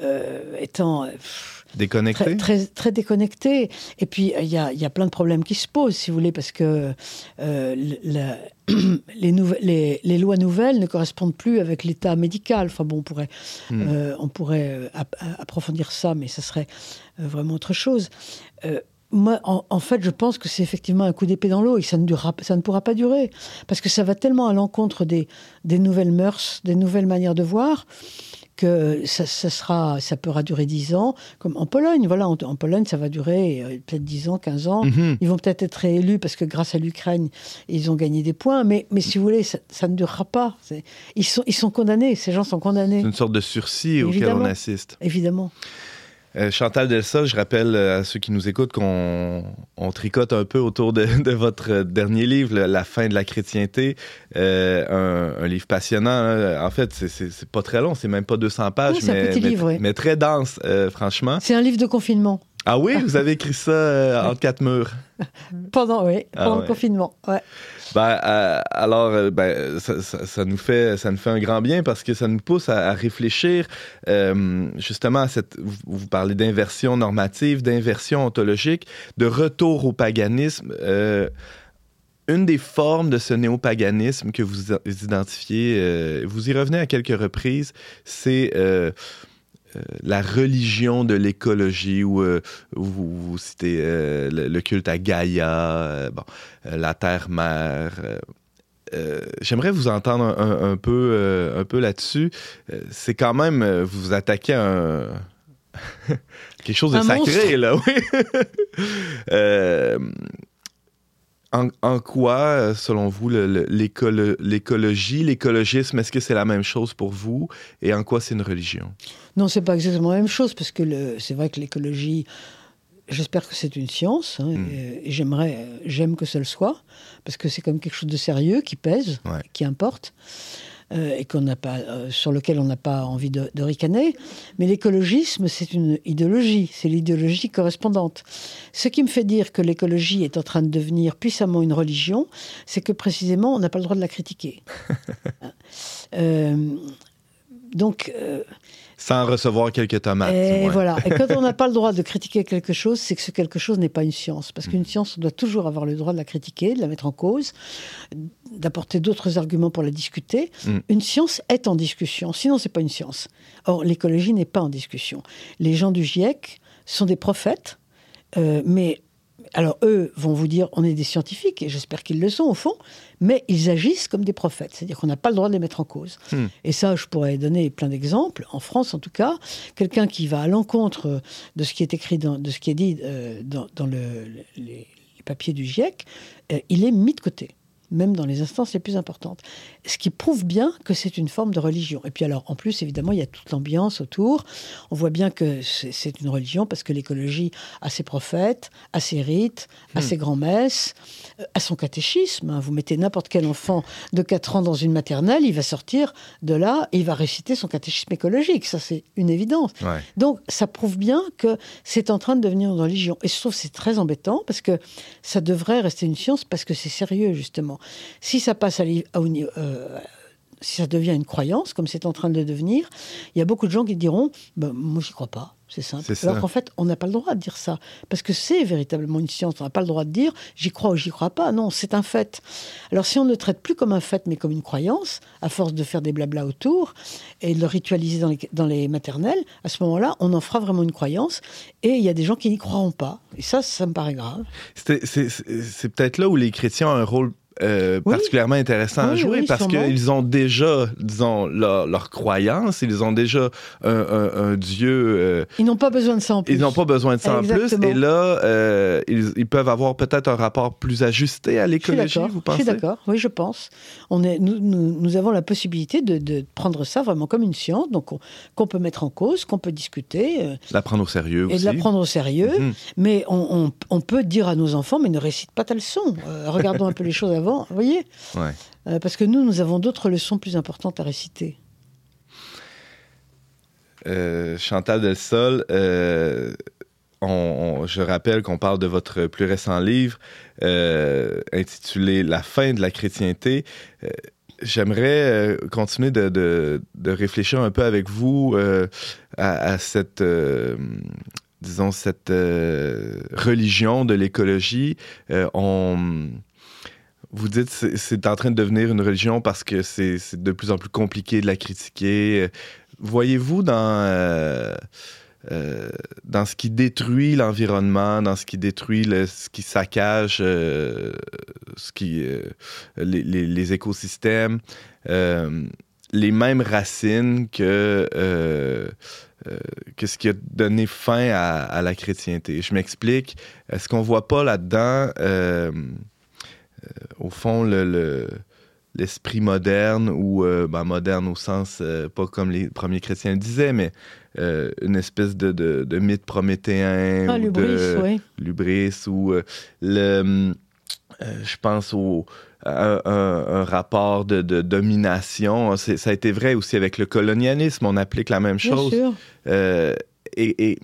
euh, étant pff, Déconnecté? très, très, très déconnecté. Et puis, euh, il y, a, y a plein de problèmes qui se posent, si vous voulez, parce que euh, la- [CLEARS THROAT] les, les, les lois nouvelles ne correspondent plus avec l'état médical. Enfin bon, on pourrait, Hmm. euh, on pourrait ap- approfondir ça, mais ça serait vraiment autre chose. Euh, moi, en, en fait, je pense que c'est effectivement un coup d'épée dans l'eau et ça ne, durera, ça ne pourra pas durer. Parce que ça va tellement à l'encontre des, des nouvelles mœurs, des nouvelles manières de voir, que ça, ça sera, ça pourra durer 10 ans, comme en Pologne. Voilà, en, en Pologne, ça va durer euh, peut-être 10 ans, 15 ans. Mhm. Ils vont peut-être être réélus parce que grâce à l'Ukraine, ils ont gagné des points. Mais, mais si vous voulez, ça, ça ne durera pas. Ils sont, ils sont condamnés, ces gens sont condamnés, C'est une sorte de sursis auquel on assiste. évidemment. Euh, Chantal Delsol, je rappelle euh, à ceux qui nous écoutent qu'on on tricote un peu autour de, [LAUGHS] de votre dernier livre, La fin de la chrétienté, euh, un, un livre passionnant. hein. En fait, c'est- pas très long, c'est même pas 200 pages, Oui, c'est un mais, petit mais- livre, oui. mais très dense, euh, franchement. C'est un livre de confinement. Ah oui, vous avez écrit ça euh, entre quatre murs. Pendant, oui, Ah pendant ouais. le confinement. Ouais. Ben, euh, alors, euh, ben, ça, ça- ça nous fait, ça nous fait un grand bien parce que ça nous pousse à, à réfléchir euh, justement à cette. Vous, vous parlez d'inversion normative, d'inversion ontologique, de retour au paganisme. Une des formes de ce néopaganisme que vous identifiez, vous y revenez à quelques reprises, c'est la religion de l'écologie, où euh, vous, vous citez euh, le, le culte à Gaïa, euh, bon, euh, la terre-mère. euh, euh, J'aimerais vous entendre un, un- un peu, euh, un peu là-dessus. Euh, c'est quand même, euh, vous vous attaquez à un... [LAUGHS] quelque chose de Un sacré, là, oui. [LAUGHS] En, en quoi, euh, selon vous, l'écologie, l'écologisme, est-ce que c'est la même chose pour vous et en quoi c'est une religion? Non, c'est pas exactement la même chose, parce que c'est vrai que l'écologie, j'espère que c'est une science, hein, Mm. et, et j'aimerais, euh, j'aime que ça le soit, parce que c'est comme quelque chose de sérieux qui pèse, Ouais. qui importe, et qu'on n'a pas, euh, sur lequel on n'a pas envie de, de ricaner. Mais l'écologisme, c'est une idéologie, c'est l'idéologie correspondante. Ce qui me fait dire que l'écologie est en train de devenir puissamment une religion, c'est que précisément, on n'a pas le droit de la critiquer. [LAUGHS] Euh, donc, euh, Sans recevoir quelques tomates. et ouais. voilà. Et quand on n'a pas le [LAUGHS] droit de critiquer quelque chose, c'est que ce quelque chose n'est pas une science. Parce qu'une science, on doit toujours avoir le droit de la critiquer, de la mettre en cause, d'apporter d'autres arguments pour la discuter. Mm. Une science est en discussion, sinon c'est pas une science. Or, l'écologie n'est pas en discussion. Les gens du GIEC sont des prophètes, euh, mais alors eux vont vous dire on est des scientifiques, et j'espère qu'ils le sont au fond, mais ils agissent comme des prophètes, c'est-à-dire qu'on n'a pas le droit de les mettre en cause. Hmm. Et ça, je pourrais donner plein d'exemples. En France, en tout cas, quelqu'un qui va à l'encontre de ce qui est écrit, dans, de ce qui est dit euh, dans, dans le- le- les, les papiers du GIEC, euh, il est mis de côté même dans les instances les plus importantes. Ce qui prouve bien que c'est une forme de religion. Et puis alors, en plus, évidemment, il y a toute l'ambiance autour. On voit bien que c'est une religion parce que l'écologie a ses prophètes, a ses rites, a Hmm. ses grands-messes, euh, a son catéchisme. hein. Vous mettez n'importe quel enfant de 4 ans dans une maternelle, il va sortir de là et il va réciter son catéchisme écologique. Ça, c'est une évidence. Ouais. Donc, ça prouve bien que c'est en train de devenir une religion. Et je trouve que c'est très embêtant parce que ça devrait rester une science parce que c'est sérieux, justement. Si ça passe à niveau- euh, si ça devient une croyance, comme c'est en train de devenir, il y a beaucoup de gens qui diront ben, Moi, j'y crois pas. C'est simple. Alors qu'en fait, on n'a pas le droit de dire ça. Parce que c'est véritablement une science. On n'a pas le droit de dire j'y crois ou j'y crois pas. Non, c'est un fait. Alors si on ne traite plus comme un fait, mais comme une croyance, à force de faire des blabla autour et de le ritualiser dans les, dans les maternelles, à ce moment-là, on en fera vraiment une croyance. Et il y a des gens qui n'y croiront pas. Et ça, ça me paraît grave. C'est peut-être là où les chrétiens ont un rôle euh, particulièrement intéressant à jouer parce qu'ils ont déjà, disons, leur, leur, croyance, ils ont déjà un, Dieu. Euh, ils n'ont pas besoin de ça en plus. Ils n'ont pas besoin de ça en plus. Et là, euh, ils, peuvent avoir peut-être un rapport plus ajusté à l'écologie, vous pensez? Je suis d'accord, oui, je pense. On est, nous, nous, avons la possibilité de, de, prendre ça vraiment comme une science, donc qu'on peut mettre en cause, qu'on peut discuter. la prendre au sérieux aussi. Et de la prendre au sérieux. Mhm. Mais on, on, on, peut dire à nos enfants, mais ne récite pas ta leçon. regardons un peu les choses avant vous voyez euh, Parce que nous, nous avons d'autres leçons plus importantes à réciter. Euh, Chantal Del Sol, euh, je rappelle qu'on parle de votre plus récent livre intitulé La fin de la chrétienté. J'aimerais continuer de, réfléchir un peu avec vous à, cette disons, cette religion de l'écologie. on, vous dites que c'est en train de devenir une religion parce que c'est de plus en plus compliqué de la critiquer. Voyez-vous dans, euh, euh, dans ce qui détruit l'environnement, dans ce qui détruit, ce qui saccage euh, ce qui, les, les, écosystèmes, les mêmes racines que, ce qui a donné fin à, la chrétienté? Je m'explique. Est-ce qu'on voit pas là-dedans au fond, le, l'esprit moderne, ou euh, ben, moderne au sens, euh, pas comme les premiers chrétiens le disaient, mais une espèce de, de, mythe prométhéen. Ah, l'ubris, oui. L'ubris, ou le. je pense au. Un, rapport de, domination. ça a été vrai aussi avec le colonialisme. On applique la même chose. Bien sûr. et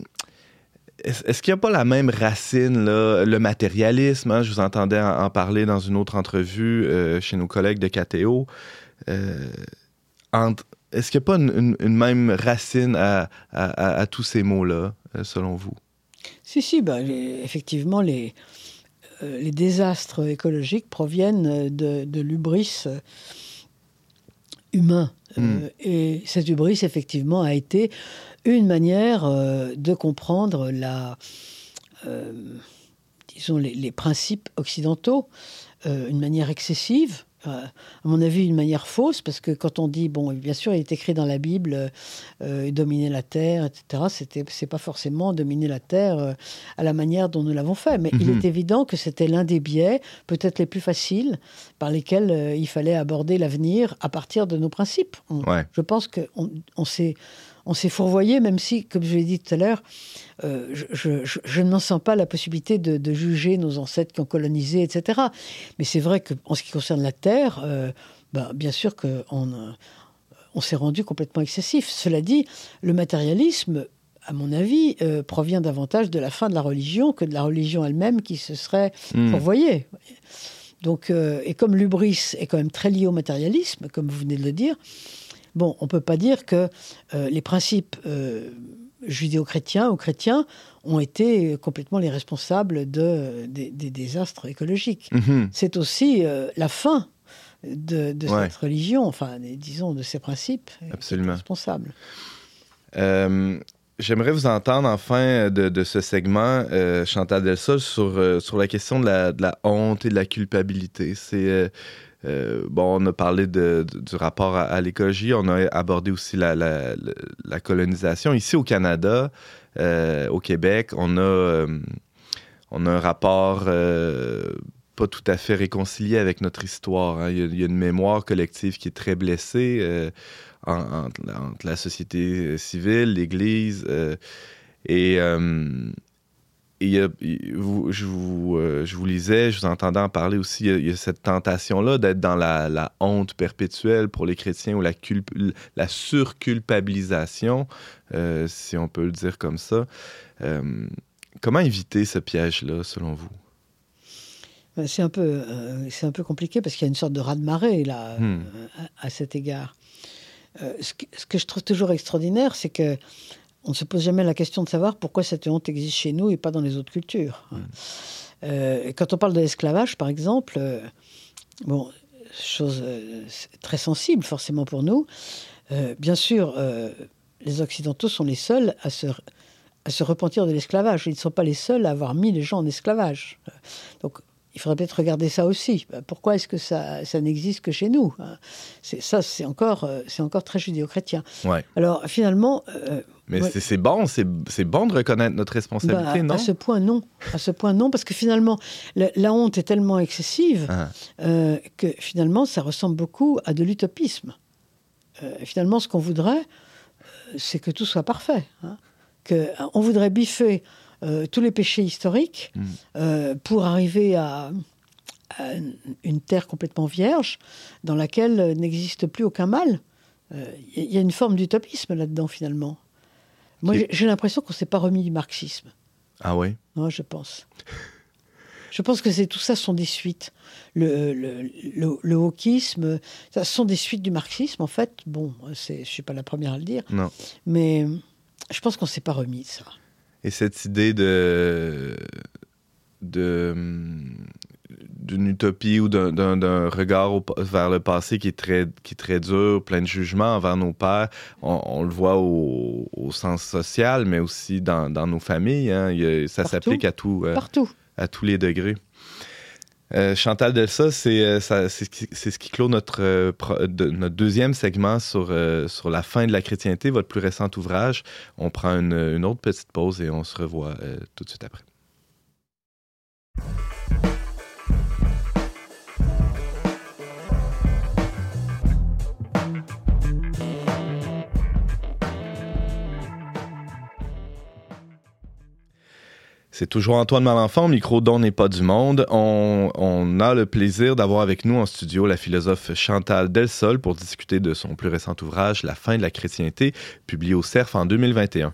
est-ce qu'il n'y a pas la même racine, là, le matérialisme? Hein? Je vous entendais en, parler dans une autre entrevue euh, chez nos collègues de KTO. Euh, est-ce qu'il n'y a pas une, même racine à, tous ces mots-là, euh, selon vous? Si, si, ben, effectivement, les, les désastres écologiques proviennent de, l'ubris humain. Hmm. et cette hubris, effectivement, a été une manière euh, de comprendre la, euh, disons les, principes occidentaux, euh, une manière excessive. À mon avis, une manière fausse, parce que quand on dit, bon, bien sûr, il est écrit dans la Bible, dominer la terre, etc., c'était, c'est pas forcément dominer la terre à la manière dont nous l'avons fait, mais il mhm. est évident que c'était l'un des biais, peut-être les plus faciles, par lesquels il fallait aborder l'avenir à partir de nos principes. Je pense qu'on on s'est on s'est fourvoyé, même si, comme je l'ai dit tout à l'heure, euh, je, ne m'en sens pas la possibilité de, juger nos ancêtres qui ont colonisé, etc. Mais c'est vrai qu'en ce qui concerne la Terre, euh, ben, bien sûr qu'on euh, on s'est rendu complètement excessif. Cela dit, le matérialisme, à mon avis, provient davantage de la fin de la religion que de la religion elle-même qui se serait mmh. fourvoyée. Donc, et comme l'ubris est quand même très lié au matérialisme, comme vous venez de le dire, Bon, on ne peut pas dire que euh, les principes euh, judéo-chrétiens ou chrétiens ont été complètement les responsables de, des, désastres écologiques. Mhm. C'est aussi euh, la fin de, cette religion, enfin, disons, de ces principes, Absolument. responsable. J'aimerais vous entendre enfin de, ce segment, Chantal Delsol, sur, sur la question de la, de la honte et de la culpabilité. C'est euh, bon, on a parlé du rapport à, l'écologie, on a abordé aussi la, la, colonisation. Ici au Canada, euh, au Québec, on a, euh, on a un rapport pas tout à fait réconcilié avec notre histoire. Hein. Il, y a, une mémoire collective qui est très blessée entre, la société civile, l'Église. et je, vous, euh, je vous lisais, je vous entendais en parler aussi, il y a, cette tentation-là d'être dans la, honte perpétuelle pour les chrétiens ou la, la surculpabilisation, euh, si on peut le dire comme ça. Euh, comment éviter ce piège-là, selon vous? C'est un, peu, euh, c'est un peu compliqué parce qu'il y a une sorte de raz-de-marée là, Hmm. à, à cet égard. Ce, que, ce que je trouve toujours extraordinaire, c'est que on ne se pose jamais la question de savoir pourquoi cette honte existe chez nous et pas dans les autres cultures. Euh, et quand on parle de l'esclavage, par exemple, euh, bon, chose euh, très sensible forcément pour nous, bien sûr, les Occidentaux sont les seuls à se, à se repentir de l'esclavage. Ils ne sont pas les seuls à avoir mis les gens en esclavage. Donc, il faudrait peut-être regarder ça aussi. Pourquoi est-ce que ça, ça n'existe que chez nous hein? C'est Ça, c'est encore, euh, c'est encore très judéo-chrétien. Ouais. Alors, finalement, euh, Mais Ouais. c'est- bon, c'est bon de reconnaître notre responsabilité, bah, non? à ce point, non. À ce point, non, parce que finalement, la, la honte est tellement excessive Ah. euh, que finalement, ça ressemble beaucoup à de l'utopisme. Euh, finalement, ce qu'on voudrait, c'est que tout soit parfait. hein. Que, on voudrait biffer euh, tous les péchés historiques Mm. euh, pour arriver à, à une terre complètement vierge dans laquelle euh, n'existe plus aucun mal. Euh, Il y a une forme d'utopisme là-dedans, finalement. Moi, j'ai- l'impression qu'on ne s'est pas remis du marxisme. Ah oui? Moi, je pense. Je pense que c'est tout ça sont des suites. Le, le, le, le wokisme, ça sont des suites du marxisme, en fait. Bon, je ne suis pas la première à le dire, Non. mais je pense qu'on ne s'est pas remis de ça. Et cette idée de de d'une utopie ou d'un- regard au- vers le passé qui est très qui est très dur, plein de jugements envers nos pères. On, on le voit au, au sens social, mais aussi dans, dans nos familles. hein. Il ça s'applique à tout euh, Partout. à tous les degrés. Euh, Chantal Delsa, c'est euh, c'est ce, qui- clôt notre, euh, notre deuxième segment sur, sur la fin de la chrétienté, votre plus récent ouvrage. On prend une, une autre petite pause et on se revoit tout de suite après. C'est toujours Antoine Malenfant, micro dont n'est pas du monde. On, on a le plaisir d'avoir avec nous en studio la philosophe Chantal Delsol pour discuter de son plus récent ouvrage La fin de la chrétienté, publié au CERF en 2021.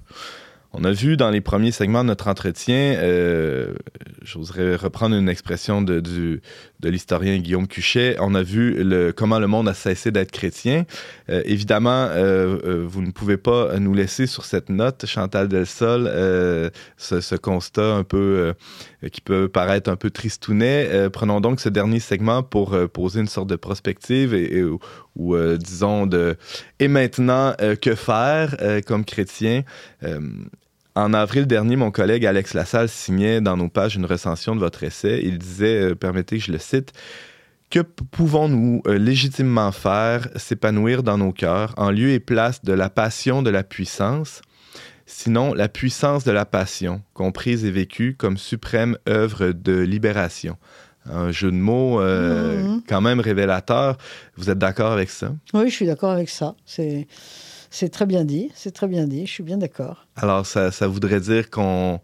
On a vu dans les premiers segments de notre entretien, euh, j'oserais reprendre une expression de, du- de l'historien Guillaume Cuchet, on a vu comment le monde a cessé d'être chrétien. Euh, évidemment, euh, euh, vous ne pouvez pas nous laisser sur cette note, Chantal Delsol, euh, ce, constat un peu qui peut paraître un peu tristounet. Prenons donc ce dernier segment pour poser une sorte de prospective et, ou, disons de et maintenant que faire comme chrétien? En avril dernier, mon collègue Alex Lassalle signait dans nos pages une recension de votre essai. Il disait, euh, permettez que je le cite, que pouvons-nous euh, légitimement faire s'épanouir dans nos cœurs en lieu et place de la passion de la puissance, sinon la puissance de la passion, comprise et vécue comme suprême œuvre de libération. Un jeu de mots euh, Mhm. quand même révélateur. Vous êtes d'accord avec ça? Oui, je suis d'accord avec ça. C'est, c'est très bien dit. C'est très bien dit. Je suis bien d'accord. Alors, ça, ça voudrait dire qu'on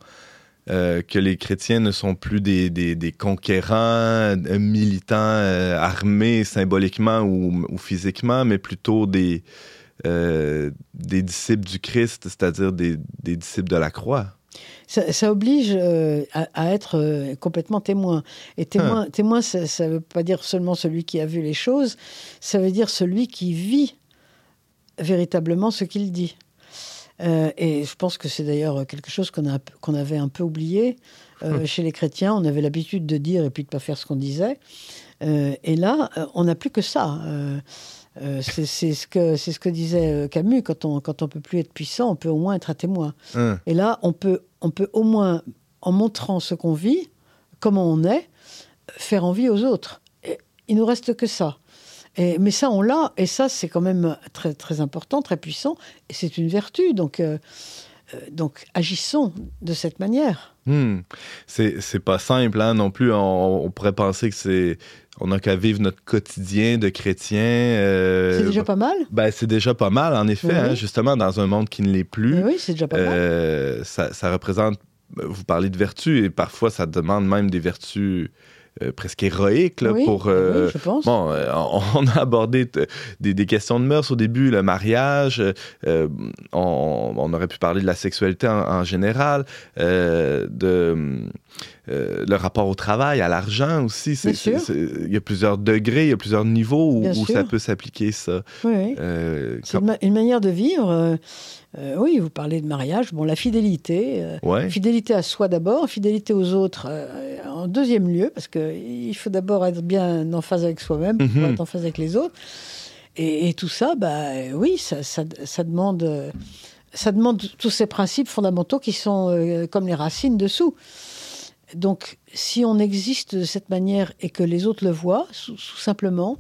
euh, que les chrétiens ne sont plus des, des, des conquérants, euh, militants, euh, armés symboliquement ou, ou physiquement, mais plutôt des, euh, des disciples du Christ, c'est-à-dire des, des disciples de la croix. Ça, ça oblige euh, à, à être euh, complètement témoin. Et témoin, témoin ça ne veut pas dire seulement celui qui a vu les choses, ça veut dire celui qui vit véritablement ce qu'il dit. Euh, et je pense que c'est d'ailleurs quelque chose qu'on avait un peu oublié euh, chez les chrétiens. On avait l'habitude de dire et puis de ne pas faire ce qu'on disait. Euh, et là, on n'a plus que ça. C'est ce, que- ce que disait Camus, quand on quand on peut plus être puissant, on peut au moins être un témoin. Hein. Et là, on peut, on peut au moins, en montrant ce qu'on vit, comment on est, faire envie aux autres. Et il nous reste que ça. Et, mais ça, on l'a, et ça, c'est quand même très, très important, très puissant, et c'est une vertu. Donc, euh, euh, donc, agissons de cette manière. Hmm. C'est pas simple hein, non plus. On, on pourrait penser que c'est. On n'a qu'à vivre notre quotidien de chrétien. euh, c'est déjà pas mal. ben, c'est déjà pas mal, en effet, Oui. hein, justement, dans un monde qui ne l'est plus. Mais oui, c'est déjà pas mal. Ça, ça représente, vous parlez de vertus, et parfois ça demande même des vertus presque héroïque là, Oui, pour. oui, euh, je pense. Bon, euh, on [LAUGHS] a abordé des, des questions de mœurs au début, le mariage, euh, on, on aurait pu parler de la sexualité en, en général, euh, de euh, le rapport au travail, à l'argent aussi. Il y a plusieurs degrés, il y a plusieurs niveaux où, ça peut s'appliquer, ça. Oui. Euh, C'est comme- une, ma- une manière de vivre. Euh, oui, vous parlez de mariage. Bon, la fidélité. euh, ouais. Fidélité à soi d'abord, fidélité aux autres euh, en deuxième lieu, parce qu'il faut d'abord être bien en phase avec soi-même pour Mhm. être en phase avec les autres. Et, et tout ça, bah, oui, ça, ça, ça demande, ça demande tous ces principes fondamentaux qui sont comme les racines dessous. Donc, si on existe de cette manière et que les autres le voient, tout simplement,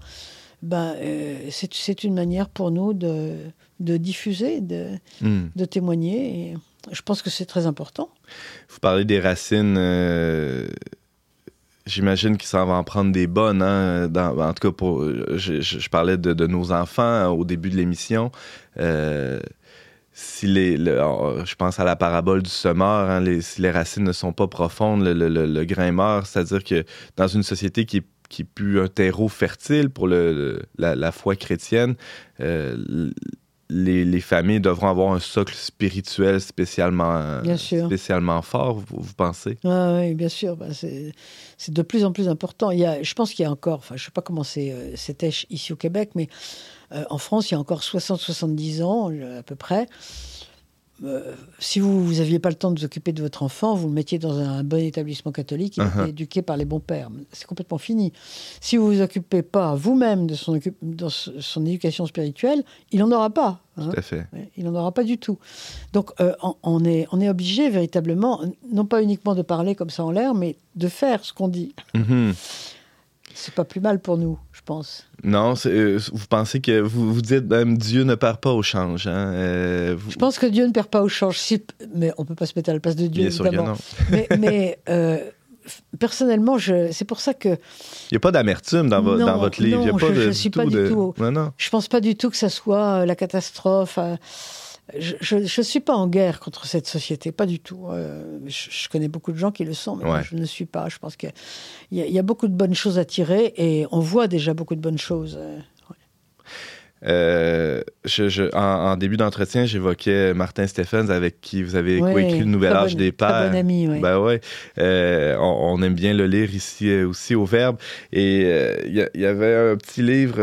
c'est c'est une manière pour nous de, de diffuser, de, Hmm. de témoigner. Et je pense que c'est très important. Vous parlez des racines. euh, J'imagine qu'il s'en va en prendre des bonnes. Hein, dans- en tout cas, pour, je, parlais de, de nos enfants hein, au début de l'émission. Euh, si les, le- je pense à la parabole du semeur. hein, les- si les racines ne sont pas profondes, le, le- grain meurt. C'est-à-dire que dans une société qui qui plus un terreau fertile pour la, la foi chrétienne, euh, les, les familles devront avoir un socle spirituel spécialement, Bien sûr. spécialement fort, vous, vous pensez? Ah oui, bien sûr. bah, c'est de plus en plus important. Il y a, je pense qu'il y a encore, enfin, je ne sais pas comment c'est, euh, c'était ici au Québec, mais euh, en France, il y a encore 60-70 ans, euh, à peu près. Euh, si vous n'aviez pas le temps de vous occuper de votre enfant, vous le mettiez dans un bon établissement catholique, il Uh-huh. était éduqué par les bons pères. C'est complètement fini. Si vous ne vous occupez pas vous-même de son, dans éducation spirituelle, il n'en aura pas. hein. Tout à fait. Il n'en aura pas du tout. Donc, euh, on, on est, on est obligé véritablement, non pas uniquement de parler comme ça en l'air, mais de faire ce qu'on dit. Mhm. C'est pas plus mal pour nous, je pense. Non, euh, vous pensez que vous, vous dites même Dieu ne perd pas au change. Hein? euh, vous- Je pense que Dieu ne perd pas au change. Si- mais on peut pas se mettre à la place de Dieu, Bien sûr que évidemment. non. [LAUGHS] mais mais, euh, personnellement, c'est pour ça que Il n'y a pas d'amertume dans, vo- Non, dans votre livre. Il y a non, pas je- du suis pas du de- tout- Non, non. je pense pas du tout que ça soit la catastrophe. Euh, Je ne suis pas en guerre contre cette société, pas du tout. Euh, je, je connais beaucoup de gens qui le sont, mais moi, je ne suis pas. Je pense qu'il y, a- il y a beaucoup de bonnes choses à tirer et on voit déjà beaucoup de bonnes choses. Euh. Je, je- en, en début d'entretien, j'évoquais Martin Stephens avec qui vous avez Ouais, coécrit Le Nouvel Âge bon- des Pères. bon ami, ouais. Ben ouais. Euh, on, on aime bien le lire ici euh, aussi au Verbe. Et euh, il y, avait un petit livre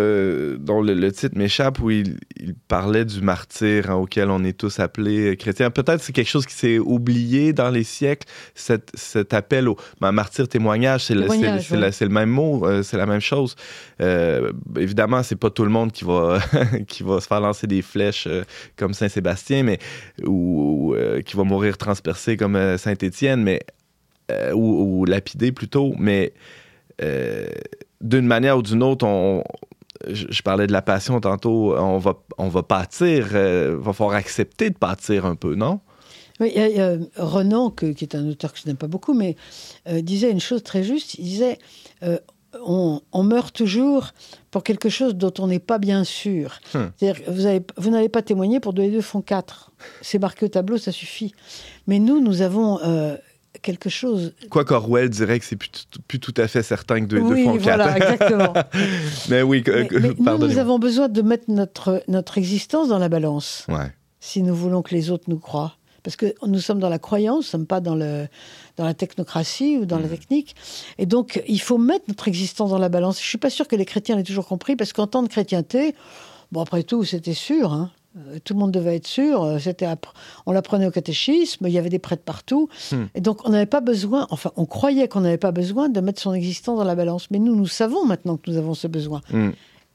dont le, le titre m'échappe où il, il parlait du martyr hein, auquel on est tous appelés chrétiens. Peut-être c'est quelque chose qui s'est oublié dans les siècles, cet, cet appel au ben, martyr témoignage. C'est le, ouais. le même mot, c'est la même chose. Évidemment, c'est pas tout le monde qui va, [LAUGHS] qui va se faire lancer des flèches euh, comme Saint-Sébastien, mais ou, euh, qui va mourir transpercé comme euh, Saint-Étienne, mais euh, ou, ou lapidé plutôt, mais euh, d'une manière ou d'une autre, on, je, parlais de la passion tantôt, on va, on va pâtir, euh, va falloir accepter de pâtir un peu, non? Oui, a Renan, qui est un auteur que je n'aime pas beaucoup, mais euh, disait une chose très juste. Il disait euh, on, on meurt toujours pour quelque chose dont on n'est pas bien sûr. Hmm. C'est-à-dire vous, n'allez pas témoigner pour deux et deux font quatre. C'est marqué au tableau, ça suffit. Mais nous, nous avons euh, quelque chose. Quoi qu'Orwell dirait que c'est plus, tout- plus tout à fait certain que deux et deux font voilà, quatre. exactement. [LAUGHS] mais oui, mais nous, nous avons besoin de mettre notre, notre existence dans la balance. Ouais. si nous voulons que les autres nous croient. Parce que nous sommes dans la croyance, nous ne sommes pas dans, le, dans la technocratie ou dans la technique. Et donc, il faut mettre notre existence dans la balance. Je ne suis pas sûr que les chrétiens l'aient toujours compris, parce qu'en temps de chrétienté, bon, après tout, c'était sûr. hein. Euh, Tout le monde devait être sûr. euh, C'était on l'apprenait au catéchisme, il y avait des prêtres partout. Hmm. Et donc, on n'avait pas besoin, enfin, on croyait qu'on n'avait pas besoin de mettre son existence dans la balance. Mais nous, nous savons maintenant que nous avons ce besoin. Hmm.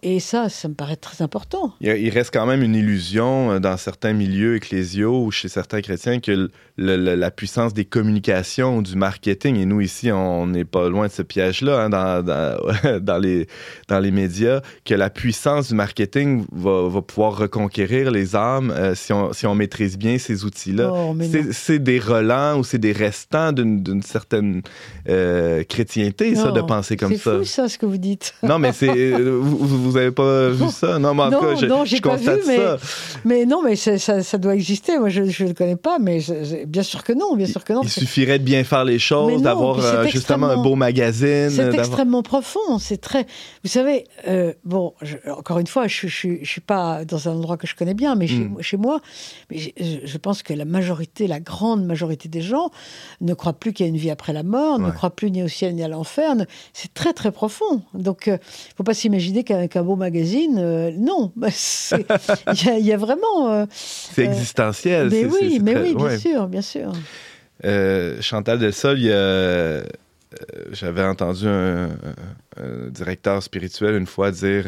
Et ça, ça me paraît très important. Il, reste quand même une illusion euh, dans certains milieux ecclésiaux ou chez certains chrétiens que le- le- la puissance des communications ou du marketing, et nous ici, on n'est pas loin de ce piège-là hein, dans, dans, [LAUGHS] dans les, dans les médias, que la puissance du marketing va, va pouvoir reconquérir les âmes euh, si, on, si on maîtrise bien ces outils-là. Oh. C'est- c'est des relents ou c'est des restants d'une certaine euh, chrétienté, ça, de penser comme C'est ça. fou, ça, ce que vous dites. Non, mais c'est [LAUGHS] vous, vous- vous vous avez pas vu ça? Non, mais en non, cas, je, non, je pas vu, mais, ça. mais non, mais ça, doit exister. Moi, je ne le connais pas, mais bien sûr que non, bien sûr que non. Il suffirait de bien faire les choses, d'avoir euh, justement un beau magazine. C'est extrêmement profond. C'est très. Vous savez, euh, bon, je- encore une fois, je, je, je suis pas dans un endroit que je connais bien, mais chez, Mm. chez moi, mais je, pense que la majorité, la grande majorité des gens ne croient plus qu'il y a une vie après la mort, ne croient plus ni au ciel ni à l'enfer. ne- C'est très très profond. Donc, il faut pas s'imaginer qu'avec un beau magazine, euh, non. [LAUGHS] Il y, a- il y a vraiment. euh, C'est euh, existentiel. mais oui, mais très- oui, bien ouais. sûr, bien sûr. Chantal Delsol, j'avais entendu un, directeur spirituel une fois dire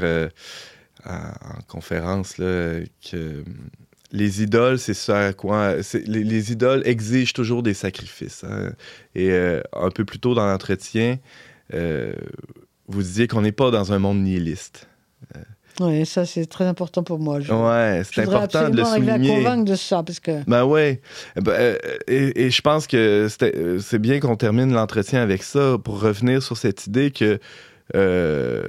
en, en conférence là, que les idoles, c'est ça à quoi. Les, les idoles exigent toujours des sacrifices. hein. Et euh, un peu plus tôt dans l'entretien, euh, vous disiez qu'on n'est pas dans un monde nihiliste. Oui, ça c'est très important pour moi. Je, Ouais, c'est important de le absolument arriver à souligner. convaincre de ça, parce que. Ben ouais. Ben, euh, et, et je pense que euh, c'est bien qu'on termine l'entretien avec ça pour revenir sur cette idée que euh,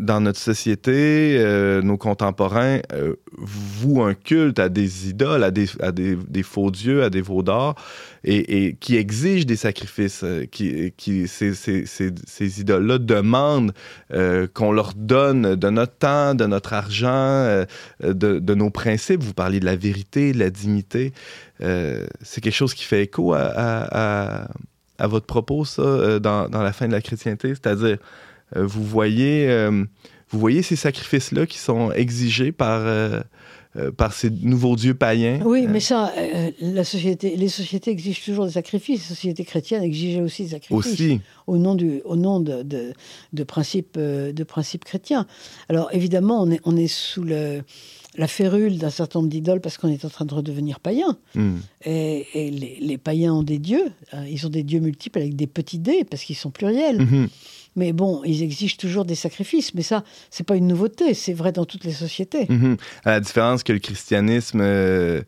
dans notre société, euh, nos contemporains euh, vouent un culte à des idoles, à des, à des, des faux dieux, à des veaux et, et qui exigent des sacrifices. euh, qui, qui, ces ces- ces- idoles-là demandent euh, qu'on leur donne de notre temps, de notre argent, euh, de, de nos principes. Vous parliez de la vérité, de la dignité. C'est quelque chose qui fait écho à, à- à- à votre propos, ça, dans, dans la fin de la chrétienté? C'est-à-dire, vous voyez, euh, vous voyez ces sacrifices-là qui sont exigés par, euh, euh, par ces nouveaux dieux païens? Oui, Euh, mais ça, euh, la société, les sociétés exigent toujours des sacrifices. Les sociétés chrétiennes exigeaient aussi des sacrifices aussi. au nom, du, au nom de, de, de principes, euh, de principes chrétiens. Alors évidemment, on est, on est sous le, la férule d'un certain nombre d'idoles parce qu'on est en train de redevenir païen. Hmm. Et, et les, les païens ont des dieux. ils ont des dieux multiples avec des petits dés parce qu'ils sont pluriels. Mhm. Mais bon, ils exigent toujours des sacrifices. Mais ça, c'est pas une nouveauté. C'est vrai dans toutes les sociétés. Mhm. À la différence que le christianisme euh,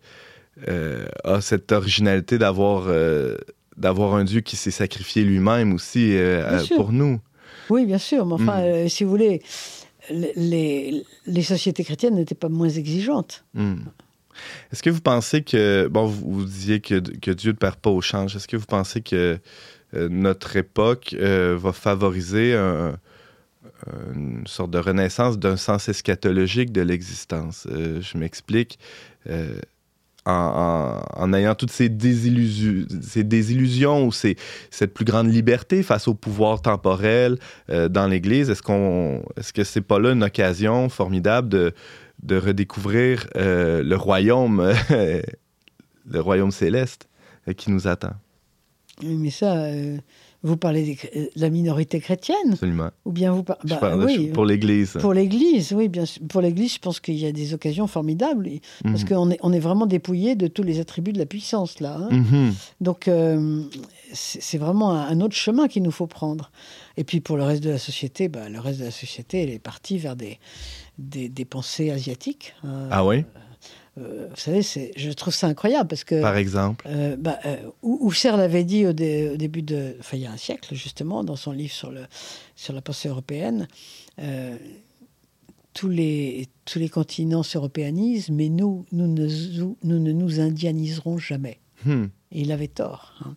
euh, a cette originalité d'avoir euh, d'avoir un Dieu qui s'est sacrifié lui-même aussi pour nous. Oui, bien sûr. Mais enfin, euh, si vous voulez, les, sociétés chrétiennes n'étaient pas moins exigeantes. Hmm. Est-ce que vous pensez que, bon, vous, vous disiez que, que Dieu ne perd pas au change, est-ce que vous pensez que notre époque euh, va favoriser un- une sorte de renaissance d'un sens eschatologique de l'existence? Euh, je m'explique. Euh, en, ayant toutes ces, désillusions, ou cette plus grande liberté face au pouvoir temporel euh, dans l'Église, est-ce qu'on, est-ce que c'est pas là une occasion formidable de, de redécouvrir euh, le royaume, [LAUGHS] le royaume céleste euh, qui nous attend? Oui, Mais ça, euh, vous parlez de la minorité chrétienne Absolument. Ou bien vous parlez... Je parle oui, pour l'Église. pour l'Église, oui, bien sûr. Pour l'Église, je pense qu'il y a des occasions formidables. Parce Mhm. qu'on est, on est vraiment dépouillé de tous les attributs de la puissance, là. hein. Mhm. Donc, euh, c'est vraiment un, autre chemin qu'il nous faut prendre. Et puis, pour le reste de la société, bah, le reste de la société, elle est partie vers des, des, des pensées asiatiques. hein. Ah oui? Euh, vous savez, je trouve ça incroyable parce que Par exemple. euh, bah, euh, Husserl l'avait dit au, dé- au début de, enfin il y a un siècle justement, dans son livre sur, le, sur la pensée européenne, euh, tous, les, tous les continents s'européanisent, mais nous, nous ne, nous, nous ne nous indianiserons jamais. Hmm. Et il avait tort. hein.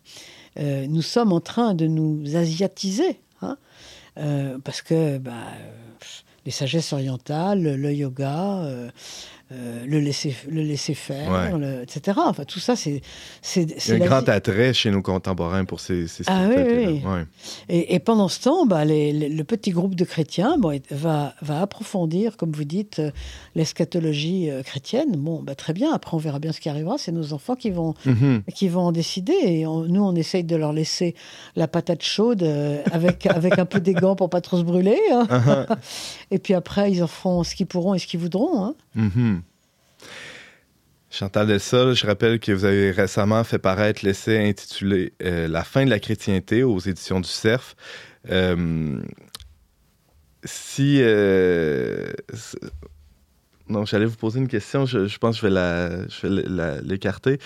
Euh, nous sommes en train de nous asiatiser, hein, euh, parce que bah, euh, les sagesses orientales, le yoga, euh, le laisser, le laisser faire, Ouais. le- etc. Enfin, tout ça, c'est c'est Il y a un grand attrait chez nos contemporains pour ces, ces Ah oui, spiritualités-là. oui. Ouais. Et, et pendant ce temps, bah, les- les- le petit groupe de chrétiens bon, va, va approfondir, comme vous dites, euh, l'eschatologie euh, chrétienne. Bon, bah, très bien. Après, on verra bien ce qui arrivera. C'est nos enfants qui vont Mhm. qui vont en décider. Et on- nous, on essaye de leur laisser la patate chaude euh, avec, [LAUGHS] avec un peu des gants pour pas trop se brûler. hein. Uh-huh. [LAUGHS] Et puis après, ils en feront ce qu'ils pourront et ce qu'ils voudront. hein. Mhm. Chantal Delsol, je rappelle que vous avez récemment fait paraître l'essai intitulé euh, La fin de la chrétienté aux éditions du CERF. Euh, si. euh, non, j'allais vous poser une question, je, je pense que je vais l'écarter.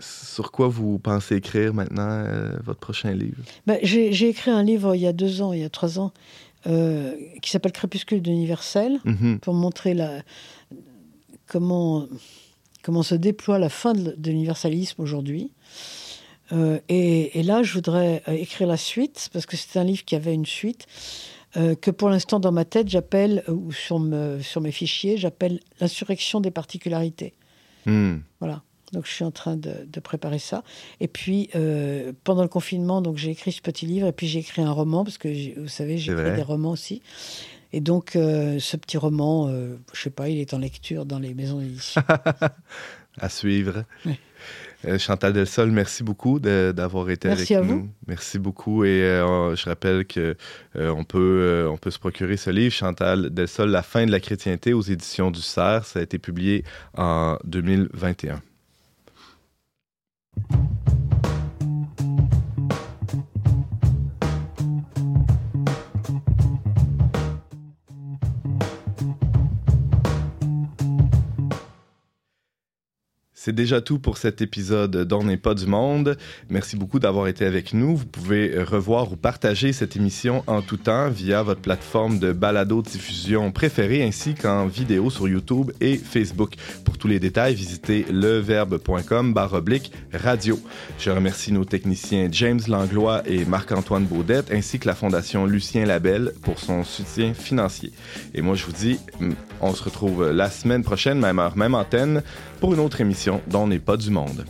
Sur quoi vous pensez écrire maintenant votre prochain livre? Ben, J'ai écrit un livre il y a deux ans, il y a trois ans, euh, qui s'appelle Crépuscule d'universel, Mhm. pour montrer la, comment, comment se déploie la fin de, de l'universalisme aujourd'hui. Euh, et, et là, je voudrais euh, écrire la suite, parce que c'est un livre qui avait une suite, euh, que pour l'instant, dans ma tête, j'appelle, ou sur, me- sur mes fichiers, j'appelle l'insurrection des particularités. Hmm. Voilà. Donc je suis en train de, de préparer ça. Et puis euh, pendant le confinement, donc j'ai écrit ce petit livre et puis j'ai écrit un roman parce que vous savez, j'écris des romans aussi. Et donc euh, ce petit roman, euh, je sais pas, il est en lecture dans les maisons d'édition. [LAUGHS] À suivre. Oui. Euh, Chantal Delsol, merci beaucoup d'avoir été Merci avec à nous. vous. Merci beaucoup. Et euh, je rappelle que euh, on, peut, euh, on peut se procurer ce livre, Chantal Delsol, La fin de la chrétienté, aux éditions du Cerf. Ça a été publié en 2021. Thank you. C'est déjà tout pour cet épisode d'On pas du monde. Merci beaucoup d'avoir été avec nous. Vous pouvez revoir ou partager cette émission en tout temps via votre plateforme de balado-diffusion préférée ainsi qu'en vidéo sur YouTube et Facebook. Pour tous les détails, visitez leverbe.com oblique radio. Je remercie nos techniciens James Langlois et Marc-Antoine Baudette ainsi que la Fondation Lucien Labelle pour son soutien financier. Et moi, je vous dis, on se retrouve la semaine prochaine, même heure, même antenne, pour une autre émission dont n'est pas du monde.